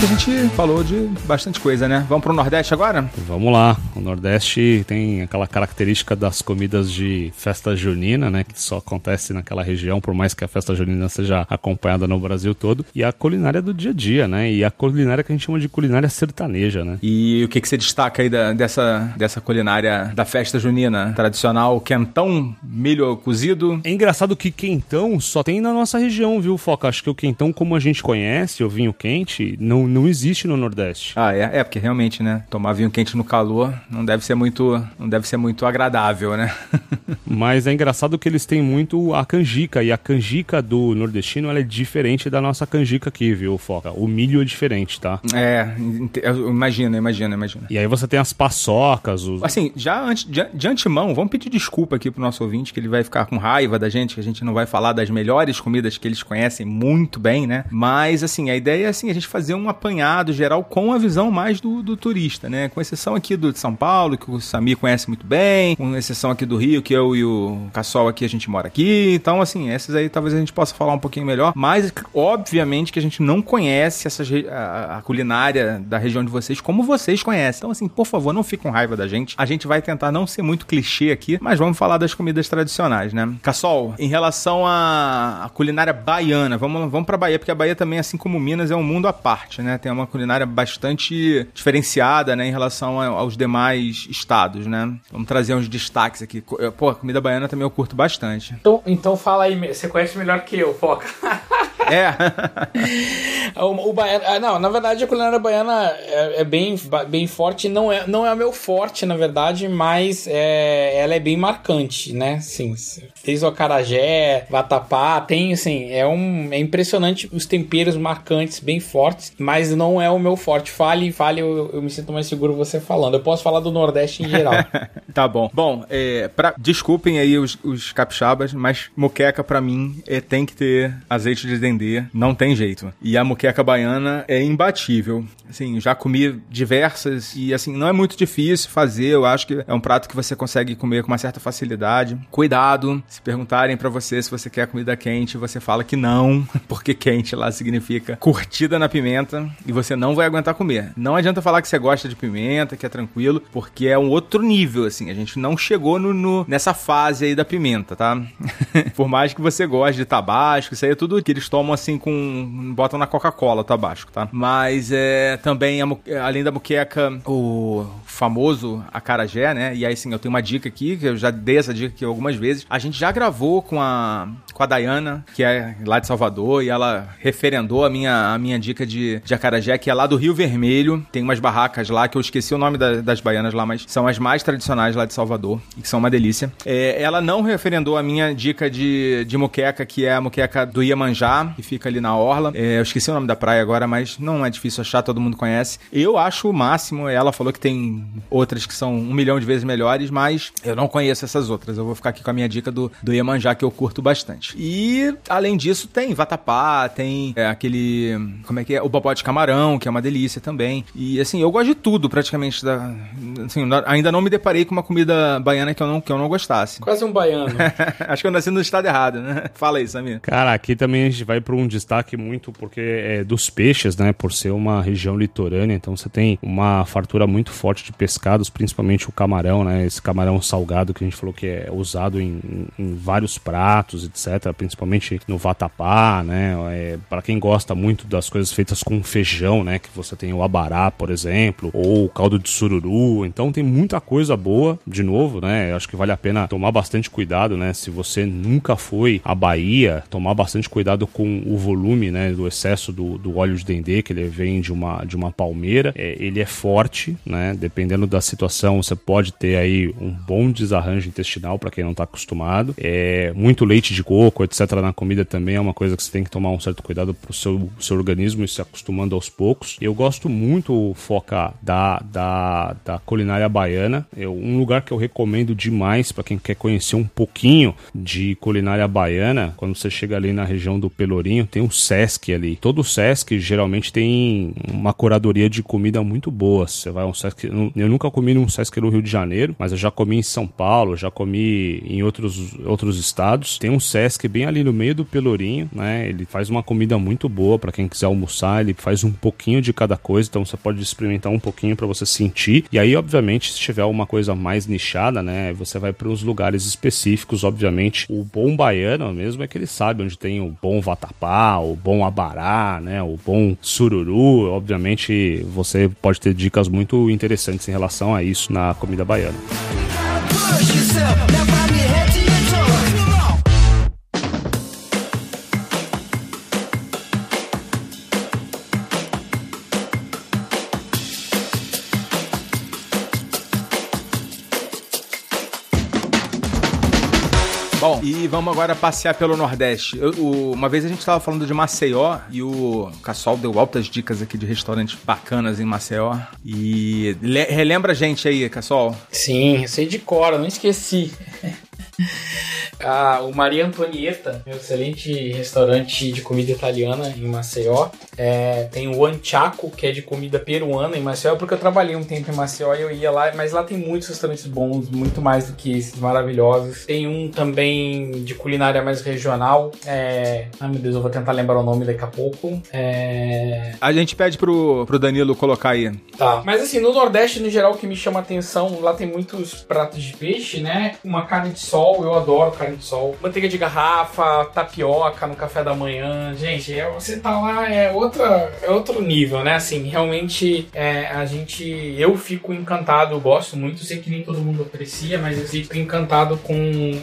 Speaker 3: Que a gente falou de bastante coisa, né? Vamos pro Nordeste agora?
Speaker 7: Vamos lá. O Nordeste tem aquela característica das comidas de festa junina, né? Que só acontece naquela região, por mais que a festa junina seja acompanhada no Brasil todo. E a culinária do dia a dia, né? E a culinária que a gente chama de culinária sertaneja, né?
Speaker 3: E o que, que você destaca aí da, dessa, dessa culinária da festa junina? Tradicional quentão, milho cozido?
Speaker 7: É engraçado que quentão só tem na nossa região, viu, Foca? Acho que o quentão, como a gente conhece, o vinho quente, não, não existe no Nordeste.
Speaker 3: Ah, é, é porque realmente, né? Tomar vinho quente no calor não deve ser muito, não deve ser muito agradável, né? (laughs)
Speaker 7: Mas é engraçado que eles têm muito a canjica e a canjica do nordestino ela é diferente da nossa canjica aqui, viu, Foca? O milho é diferente, tá?
Speaker 3: É, imagina, imagina, imagina.
Speaker 7: E aí você tem as paçocas, os...
Speaker 3: Assim, já antes, de, de antemão, vamos pedir desculpa aqui pro nosso ouvinte que ele vai ficar com raiva da gente, que a gente não vai falar das melhores comidas que eles conhecem muito bem, né? Mas assim, a ideia é assim a gente fazer um apanhado geral com a visão mais do, do turista, né? Com exceção aqui do de São Paulo, que o Samir conhece muito bem, com exceção aqui do Rio, que eu e o Cassol aqui a gente mora aqui. Então, assim, essas aí talvez a gente possa falar um pouquinho melhor. Mas, obviamente, que a gente não conhece essas, a, a culinária da região de vocês como vocês conhecem. Então, assim, por favor, não fique com raiva da gente. A gente vai tentar não ser muito clichê aqui, mas vamos falar das comidas tradicionais, né? Cassol, em relação à, à culinária baiana, vamos, vamos pra Bahia, porque a Bahia também, assim como Minas, é um mundo à parte, né? Tem uma culinária bastante diferenciada, né, em relação aos demais estados, né? Vamos trazer uns destaques aqui. Pô, a comida baiana também eu curto bastante.
Speaker 6: Então, então fala aí, você conhece melhor que eu, Foca. (laughs)
Speaker 3: É. (laughs)
Speaker 6: o, o baiano, ah, não, na verdade a culinária baiana é, é, bem, bem forte, não é, não é o meu forte, na verdade, mas é, ela é bem marcante, né? Sim, desde o acarajé, vatapá, tem assim, é um é impressionante os temperos marcantes, bem fortes, mas não é o meu forte. Fale, fale, eu, eu me sinto mais seguro você falando. Eu posso falar do Nordeste em geral. (laughs)
Speaker 3: tá bom. Bom, é, pra, desculpem aí os, os capixabas, mas moqueca para mim é, tem que ter azeite de dendê, não tem jeito. E a moqueca baiana é imbatível. Assim, já comi diversas e assim, não é muito difícil fazer, eu acho que é um prato que você consegue comer com uma certa facilidade. Cuidado, se perguntarem para você se você quer comida quente, você fala que não, (laughs) porque quente lá significa curtida na pimenta e você não vai aguentar comer. Não adianta falar que você gosta de pimenta, que é tranquilo, porque é um outro nível, assim. A gente não chegou no, no nessa fase aí da pimenta, tá? (laughs) Por mais que você goste de tabasco, isso aí é tudo que eles tomam assim com. botam na Coca-Cola, tabasco, tá? Mas é também, a, além da muqueca, o famoso acarajé, né? E aí sim, eu tenho uma dica aqui, que eu já dei essa dica aqui algumas vezes. A gente já gravou com a, com a Dayana, que é lá de Salvador, e ela referendou a minha, a minha dica de, de acarajé, que é lá do Rio Vermelho. Tem umas barracas lá, que eu esqueci o nome da, das baianas lá, mas são as mais tradicionais lá de Salvador, e que são uma delícia. É, ela não referendou a minha dica de, de muqueca, que é a muqueca do Iemanjá, que fica ali na Orla. É, eu esqueci o nome da praia agora, mas não é difícil achar, todo mundo conhece. Eu acho o máximo. Ela falou que tem outras que são um milhão de vezes melhores, mas eu não conheço essas outras. Eu vou ficar aqui com a minha dica do, do Iemanjá, que eu curto bastante. E, além disso, tem vatapá, tem é, aquele. Como é que é? O bobó de camarão, que é uma delícia também. E, assim, eu gosto de tudo praticamente. Da, assim, ainda não me deparei com uma comida baiana que eu não, que eu não gostasse. (laughs)
Speaker 6: Quase um baiano. (laughs)
Speaker 3: Acho que eu nasci no estado errado, né? Fala aí, Samir.
Speaker 7: Cara, aqui também a gente vai para um destaque muito porque é dos peixes, né? Por ser uma região litorânea, então você tem uma fartura muito forte de pescados, principalmente o camarão, né? Esse camarão salgado que a gente falou que é usado em, em vários pratos, etc. Principalmente no vatapá, né? É, para quem gosta muito das coisas feitas com feijão, né? Que você tem o abará, por exemplo, ou o caldo de sururu. Então tem muita coisa boa, de novo, né? Eu acho que vale a pena tomar bastante cuidado, né? Se você nunca foi à Bahia, tomar bastante cuidado com o volume, né? Do excesso do, do óleo de dendê, que ele vem de uma, de uma palmeira. É, ele é forte, né? Dependendo da situação, você pode ter aí um bom desarranjo intestinal para quem não está acostumado. É, muito leite de coco, etc. na comida também é uma coisa que você tem que tomar um certo cuidado pro seu, seu organismo e se acostumando aos poucos. Eu gosto muito, Foca, da, da, da culinária baiana. Eu, um lugar que eu recomendo demais para quem quer conhecer um pouquinho de culinária baiana, quando você chega ali na região do Pelourinho, tem um Sesc ali. Todo Sesc geralmente tem uma curadoria de comida muito boa. Você vai um Sesc, eu nunca comi num Sesc no Rio de Janeiro, mas eu já comi em São Paulo, já comi em outros, outros estados. Tem um Sesc bem ali no meio do Pelourinho, né? Ele faz uma comida muito boa para quem quiser almoçar, ele faz um pouquinho de cada coisa, então você pode experimentar um pouquinho para você sentir. E aí, obviamente, se tiver uma coisa mais nichada, né, você vai para os lugares específicos, obviamente. O bom baiano mesmo é que ele sabe onde tem o bom vatapá, o bom abará, né, o bom sururu. Obviamente, você pode ter dicas muito interessantes em relação a isso na comida baiana.
Speaker 3: E vamos agora passear pelo Nordeste. Eu, o- uma vez a gente estava falando de Maceió e o Cassol deu altas dicas aqui de restaurantes bacanas em Maceió. E le- relembra a gente aí, Cassol.
Speaker 6: Sim, eu sei de cor, não esqueci. Ah, o Maria Antonieta, um excelente restaurante de comida italiana em Maceió. É, tem o Anchaco, que é de comida peruana em Maceió, porque eu trabalhei um tempo em Maceió e eu ia lá, mas lá tem muitos restaurantes bons, muito mais do que esses maravilhosos. Tem um também de culinária mais regional. É... Ai meu Deus, eu vou tentar lembrar o nome daqui a pouco. É...
Speaker 3: A gente pede pro, pro Danilo colocar aí.
Speaker 6: Tá. Mas assim, no Nordeste, no geral, o que me chama a atenção, lá tem muitos pratos de peixe, né? Uma carne de sol, eu adoro carne de sol. Manteiga de garrafa, tapioca no café da manhã. Gente, é, você tá lá, é, outra, é outro nível, né? Assim, realmente é, a gente. Eu fico encantado, gosto muito, sei que nem todo mundo aprecia, mas eu fico encantado com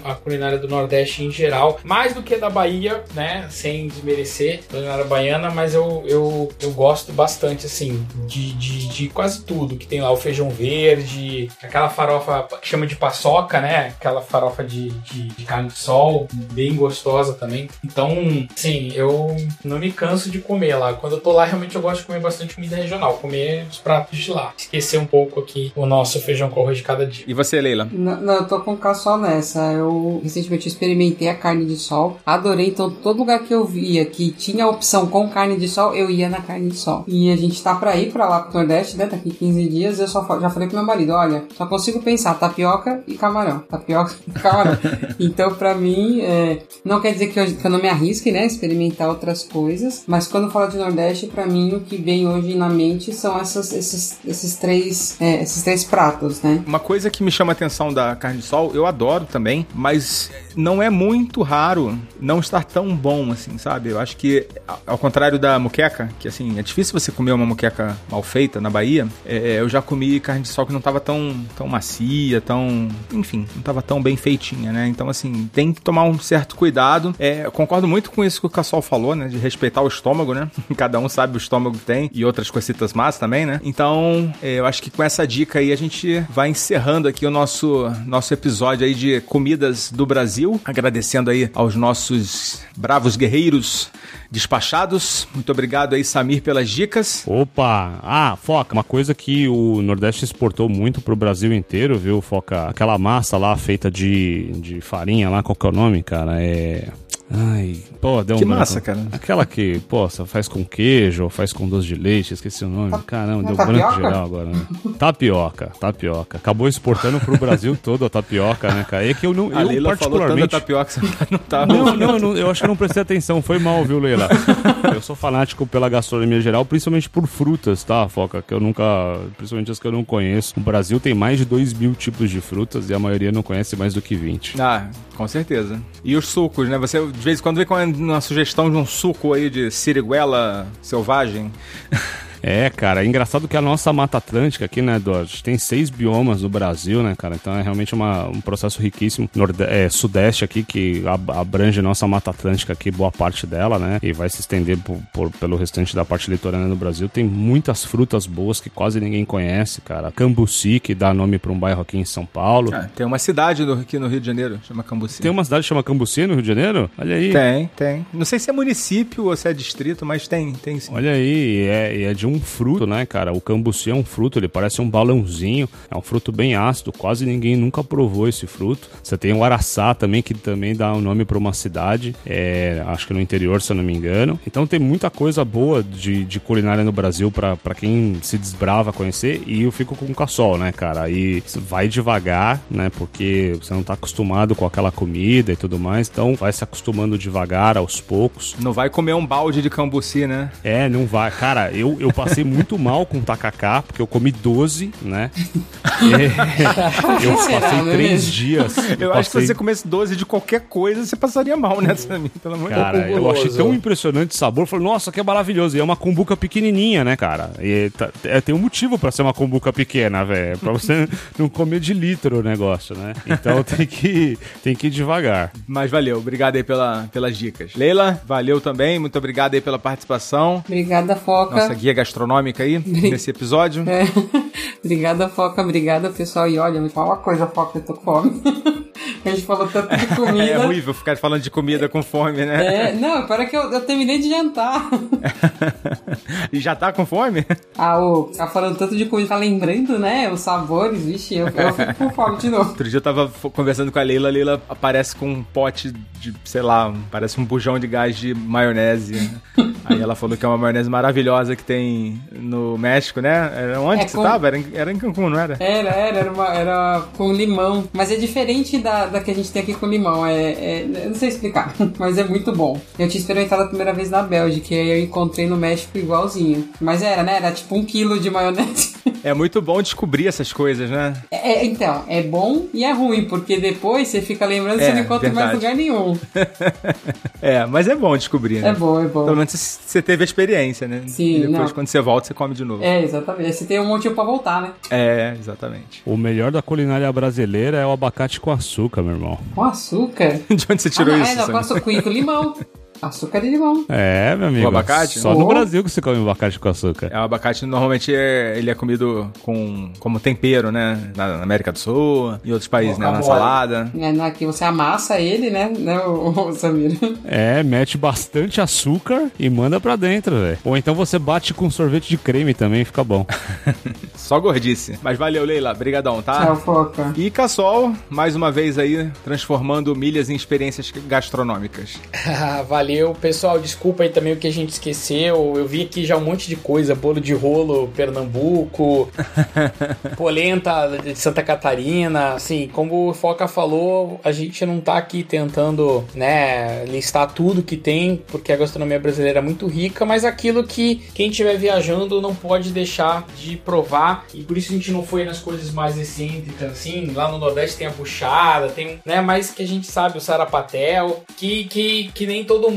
Speaker 6: a culinária do Nordeste em geral. Mais do que da Bahia, né? Sem desmerecer a culinária baiana, mas eu, eu, eu gosto bastante, assim, de, de, de quase tudo que tem lá. O feijão verde, aquela farofa que chama de paçoca, né? Aquela farofa de, de, de carne de sol, bem gostosa também. Então, sim, eu não me canso de comer lá. Quando eu tô lá, realmente eu gosto de comer bastante comida regional, comer os pratos de lá. Esquecer um pouco aqui o nosso feijão com arroz de cada dia.
Speaker 3: E você, Leila?
Speaker 5: Não, não, eu tô com o caçol nessa. Eu recentemente experimentei a carne de sol, adorei. Então, todo lugar que eu via que tinha a opção com carne de sol, eu ia na carne de sol. E a gente tá pra ir pra lá pro Nordeste, né? Daqui 15 dias. Eu só já falei pro meu marido: olha, só consigo pensar tapioca e camarão. Tapioca e camarão. (laughs) então, pra mim, é, não quer dizer que eu, que eu não me arrisque, né? Experimentar outras coisas. Mas quando fala de Nordeste, pra mim, o que vem hoje na mente são essas, esses, esses, três, é, esses três pratos, né?
Speaker 3: Uma coisa que me chama a atenção da carne de sol, eu adoro também, mas não é muito raro não estar tão bom assim, sabe? Eu acho que, ao contrário da muqueca, que assim, é difícil você comer uma muqueca mal feita na Bahia, é, eu já comi carne de sol que não tava tão, tão macia, tão. Enfim, não tava tão bem feitinha, né? Então, assim, tem que tomar um certo cuidado. É, concordo muito com isso que o Cassol falou, né? De respeitar o estômago, né? (laughs) Cada um sabe o estômago que tem e outras coisitas más também, né? Então, é, eu acho que com essa dica aí a gente vai encerrando aqui o nosso, nosso episódio aí de comidas do Brasil. Agradecendo aí aos nossos bravos guerreiros despachados. Muito obrigado aí, Samir, pelas dicas.
Speaker 7: Opa! Ah, Foca, uma coisa que o Nordeste exportou muito pro Brasil inteiro, viu, Foca? Aquela massa lá feita de, de farinha lá, qual que é o nome, cara? É. Ai, pô, deu
Speaker 3: Que
Speaker 7: um branco.
Speaker 3: massa, cara.
Speaker 7: Aquela que, pô, faz com queijo ou faz com doce de leite, esqueci o nome. Caramba, deu
Speaker 5: é
Speaker 7: branco
Speaker 5: tapioca?
Speaker 7: geral agora. Né? Tapioca, tapioca. Acabou exportando pro Brasil (laughs) todo a tapioca, né, cara? É que eu não,
Speaker 3: A
Speaker 7: eu
Speaker 3: Leila falou tanto da
Speaker 7: particularmente...
Speaker 3: tapioca que você não tá
Speaker 7: Não, não, eu não- eu acho que eu não prestei atenção, foi mal, viu, Leila? (laughs) Eu sou fanático pela gastronomia geral, principalmente por frutas, tá, Foca? Que eu nunca. Principalmente as que eu não conheço. O Brasil tem mais de 2 mil tipos de frutas e a maioria não conhece mais do que 20.
Speaker 3: Ah, com certeza. E os sucos, né? Você de vez em quando vem com uma sugestão de um suco aí de siriguela selvagem. (laughs)
Speaker 7: É, cara, é engraçado que a nossa Mata Atlântica aqui, né, Eduardo? Tem seis biomas no Brasil, né, cara? Então é realmente uma, um processo riquíssimo. Norde é, sudeste aqui, que ab- abrange a nossa Mata Atlântica aqui, boa parte dela, né? E vai se estender por- por- pelo restante da parte litorânea do Brasil. Tem muitas frutas boas que quase ninguém conhece, cara. Cambuci, que dá nome para um bairro aqui em São Paulo.
Speaker 3: Ah, tem uma cidade do- aqui no Rio de Janeiro, chama Cambuci.
Speaker 7: Tem uma cidade que chama Cambuci no Rio de Janeiro? Olha aí.
Speaker 3: Tem, tem. Não sei se é município ou se é distrito, mas tem, tem sim.
Speaker 7: Olha aí, e é, e é de um fruto, né, cara? O cambuci é um fruto, ele parece um balãozinho, é um fruto bem ácido, quase ninguém nunca provou esse fruto. Você tem o araçá também, que também dá o nome para uma cidade, é, acho que no interior, se eu não me engano. Então tem muita coisa boa de, de culinária no Brasil para quem se desbrava conhecer, e eu fico com o caçol, né, cara? Aí vai devagar, né, porque você não tá acostumado com aquela comida e tudo mais, então vai se acostumando devagar, aos poucos.
Speaker 3: Não vai comer um balde de cambuci, né?
Speaker 7: É, não vai. Cara, eu, eu passei muito mal com tacacá, porque eu comi 12, né? (laughs) É, eu passei três dias.
Speaker 3: Eu acho que se você comesse 12 de qualquer coisa, você passaria mal, né, Samir? Pelo amor de Deus.
Speaker 7: Cara, eu achei tão impressionante o sabor. Falei, nossa, que é maravilhoso. E é uma cumbuca pequenininha, né, cara? E tá- é, tem um motivo pra ser uma cumbuca pequena, velho. Pra você (laughs) não comer de litro o negócio, né? Então tem que, tem que ir devagar.
Speaker 3: Mas valeu, obrigado aí pela, pelas dicas. Leila, valeu também, muito obrigado aí pela participação.
Speaker 5: Obrigada, Foca.
Speaker 3: Nossa guia gastronômica aí, nesse episódio. (laughs)
Speaker 5: É. Obrigada, Foca. Obrigada, pessoal. E olha, me fala uma coisa, Foca, eu tô com fome. (laughs) A gente falou tanto de (laughs) comida.
Speaker 3: É horrível ficar falando de comida com fome, né?
Speaker 5: É, não, para que eu, eu terminei de jantar. (laughs)
Speaker 3: E já tá com fome?
Speaker 5: Ah, ô, tá falando tanto de comida, tá lembrando, né? Os sabores, vixe, eu, eu fico com fome de novo.
Speaker 3: Outro dia eu tava conversando com a Leila, a Leila aparece com um pote de, sei lá, parece um bujão de gás de maionese. (laughs) Aí ela falou que é uma maionese maravilhosa que tem no México, né? Era onde
Speaker 5: É,
Speaker 3: que você
Speaker 5: com-
Speaker 3: tava? Era em, era em Cancún, não era?
Speaker 5: Era, era, era, uma- era com limão. Mas é diferente da, da que a gente tem aqui com limão. É, é- eu não sei explicar, (laughs) mas é muito bom. Eu tinha experimentado a primeira vez na Bélgica e aí eu encontrei no México igualzinho. Mas era, né? Era tipo um quilo de maionese. (laughs)
Speaker 3: É muito bom descobrir essas coisas, né?
Speaker 5: É, é, então, é bom e é ruim, porque depois você fica lembrando e
Speaker 3: É,
Speaker 5: você não encontra em mais
Speaker 3: verdade.
Speaker 5: lugar nenhum. (laughs)
Speaker 3: É, mas é bom descobrir, né?
Speaker 5: É bom, é bom.
Speaker 3: Pelo menos você você teve a experiência, né?
Speaker 5: Sim,
Speaker 3: E depois,
Speaker 5: não.
Speaker 3: quando você volta, você come de novo.
Speaker 5: É, exatamente. Você tem um motivo pra voltar, né?
Speaker 3: É, exatamente.
Speaker 7: O melhor da culinária brasileira é o abacate com açúcar, meu irmão.
Speaker 5: Com açúcar. (laughs)
Speaker 3: De onde você tirou
Speaker 5: ah, não,
Speaker 3: isso?
Speaker 5: É, não, com açúcar com limão. (laughs) Açúcar e limão.
Speaker 7: É, meu amigo.
Speaker 3: O abacate?
Speaker 7: Só no. Brasil que você come abacate com açúcar.
Speaker 3: É, o abacate normalmente é, ele é comido com como tempero, né? Na, na América do Sul e outros países, né? Na salada.
Speaker 5: É, na- Aqui você amassa ele, né, né o, o Samir? (laughs)
Speaker 7: É, mete bastante açúcar e manda pra dentro, velho. Ou então você bate com sorvete de creme também, fica bom. (laughs)
Speaker 3: Só gordice. Mas valeu, Leila. Brigadão, tá?
Speaker 5: Tchau, Foca.
Speaker 3: E Cassol, mais uma vez aí, transformando milhas em experiências gastronômicas. (laughs)
Speaker 6: Ah, Valeu, pessoal. Desculpa aí também o que a gente esqueceu. Eu vi aqui já um monte de coisa: bolo de rolo, Pernambuco, (laughs) polenta de Santa Catarina. Assim, como o Foca falou, a gente não tá aqui tentando, né, listar tudo que tem, porque a gastronomia brasileira é muito rica, mas aquilo que quem estiver viajando não pode deixar de provar. E por isso a gente não foi nas coisas mais excêntricas, assim. Lá no Nordeste tem a buchada, tem, né, mas que a gente sabe o sarapatel, que, que, que nem todo mundo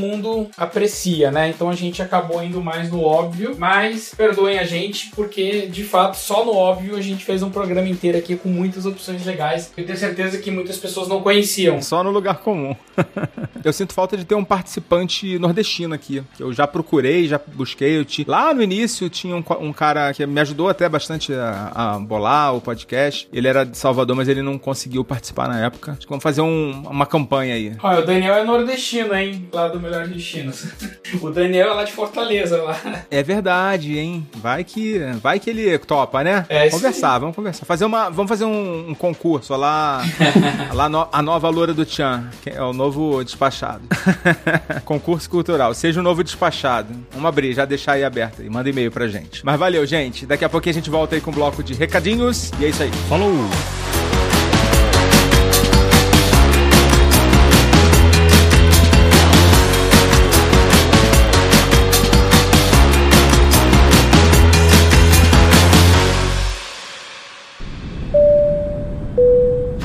Speaker 6: aprecia, né? Então a gente acabou indo mais no óbvio, mas perdoem a gente, porque de fato só no óbvio a gente fez um programa inteiro aqui com muitas opções legais. Eu tenho certeza que muitas pessoas não conheciam.
Speaker 3: Só no lugar comum. (laughs) eu sinto falta de ter um participante nordestino aqui. que Eu já procurei, já busquei. Eu ti... Lá no início tinha um, um cara que me ajudou até bastante a, a bolar o podcast. Ele era de Salvador, mas ele não conseguiu participar na época. Acho que vamos fazer um, uma campanha aí.
Speaker 6: Olha, o Daniel é nordestino, hein? Lá do Melhor Destinos. (laughs) o Daniel é lá de Fortaleza, lá.
Speaker 3: É verdade, hein? Vai que, vai que ele topa, né?
Speaker 6: É isso
Speaker 3: conversar, vamos conversar. Fazer uma, vamos fazer um, um concurso lá, (laughs) lá no, a nova loura do Tchan, que é o novo despachado. (laughs) concurso cultural, seja o novo despachado. Vamos abrir, já deixar aí aberto aí, manda e-mail pra gente. Mas valeu, gente. Daqui a pouco a gente volta aí com um bloco de recadinhos e é isso aí.
Speaker 7: Falou!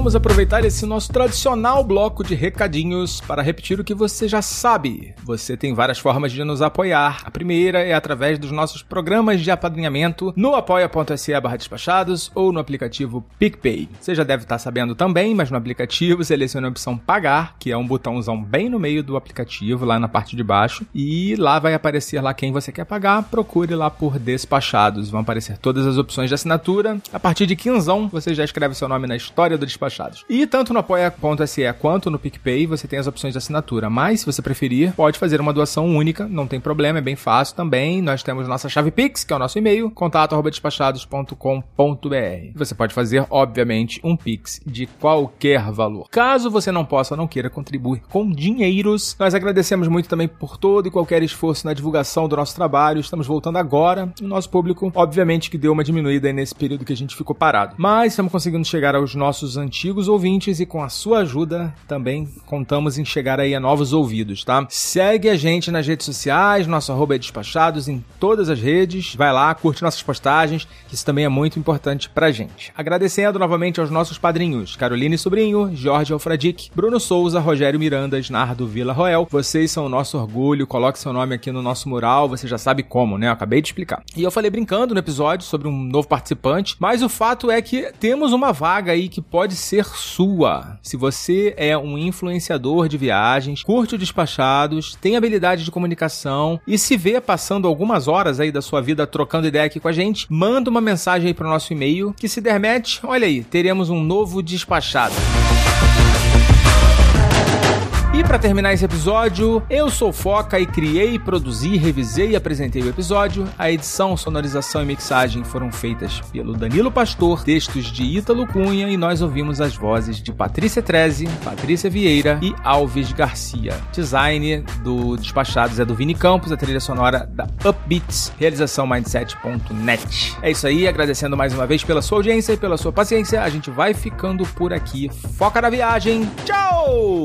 Speaker 3: Vamos aproveitar esse nosso tradicional bloco de recadinhos para repetir o que você já sabe. Você tem várias formas de nos apoiar. A primeira é através dos nossos programas de apadrinhamento no apoia.se despachados ou no aplicativo PicPay. Você já deve estar sabendo também, mas no aplicativo (laughs) selecione a opção pagar, que é um botãozão bem no meio do aplicativo, lá na parte de baixo, e lá vai aparecer lá quem você quer pagar. Procure lá por despachados. Vão aparecer todas as opções de assinatura. A partir de quinzão, você já escreve seu nome na história do despachado despachados. E tanto no apoia.se quanto no PicPay você tem as opções de assinatura, mas se você preferir, pode fazer uma doação única, não tem problema, é bem fácil também. Nós temos nossa chave Pix, que é o nosso e-mail, contato@despachados.com.br. Você pode fazer, obviamente, um Pix de qualquer valor. Caso você não possa ou não queira contribuir com dinheiros, nós agradecemos muito também por todo e qualquer esforço na divulgação do nosso trabalho. Estamos voltando agora. O nosso público, obviamente, que deu uma diminuída nesse período que a gente ficou parado. Mas estamos conseguindo chegar aos nossos antigos ouvintes e com a sua ajuda também contamos em chegar aí a novos ouvidos, tá? Segue a gente nas redes sociais, nosso arroba é despachados em todas as redes. Vai lá, curte nossas postagens, que isso também é muito importante pra gente. Agradecendo novamente aos nossos padrinhos, Caroline Sobrinho, Jorge Alfradic, Bruno Souza, Rogério Miranda, Nardo Vila Roel. Vocês são o nosso orgulho, coloque seu nome aqui no nosso mural, você já sabe como, né? Eu acabei de explicar. E eu falei brincando no episódio sobre um novo participante, mas o fato é que temos uma vaga aí que pode ser sua. Se você é um influenciador de viagens, curte o Despachados, tem habilidade de comunicação e se vê passando algumas horas aí da sua vida trocando ideia aqui com a gente, manda uma mensagem aí pro nosso e-mail que se der match, olha aí, teremos um novo Despachado. E para terminar esse episódio, eu sou Foca e criei, produzi, revisei e apresentei o episódio. A edição, sonorização e mixagem foram feitas pelo Danilo Pastor, textos de Ítalo Cunha e nós ouvimos as vozes de Patrícia Treze, Patrícia Vieira e Alves Garcia. Design do Despachados é do Vini Campos, a trilha sonora da Upbeats, realização mindset.net. É isso aí, agradecendo mais uma vez pela sua audiência e pela sua paciência. A gente vai ficando por aqui. Foca na viagem. Tchau!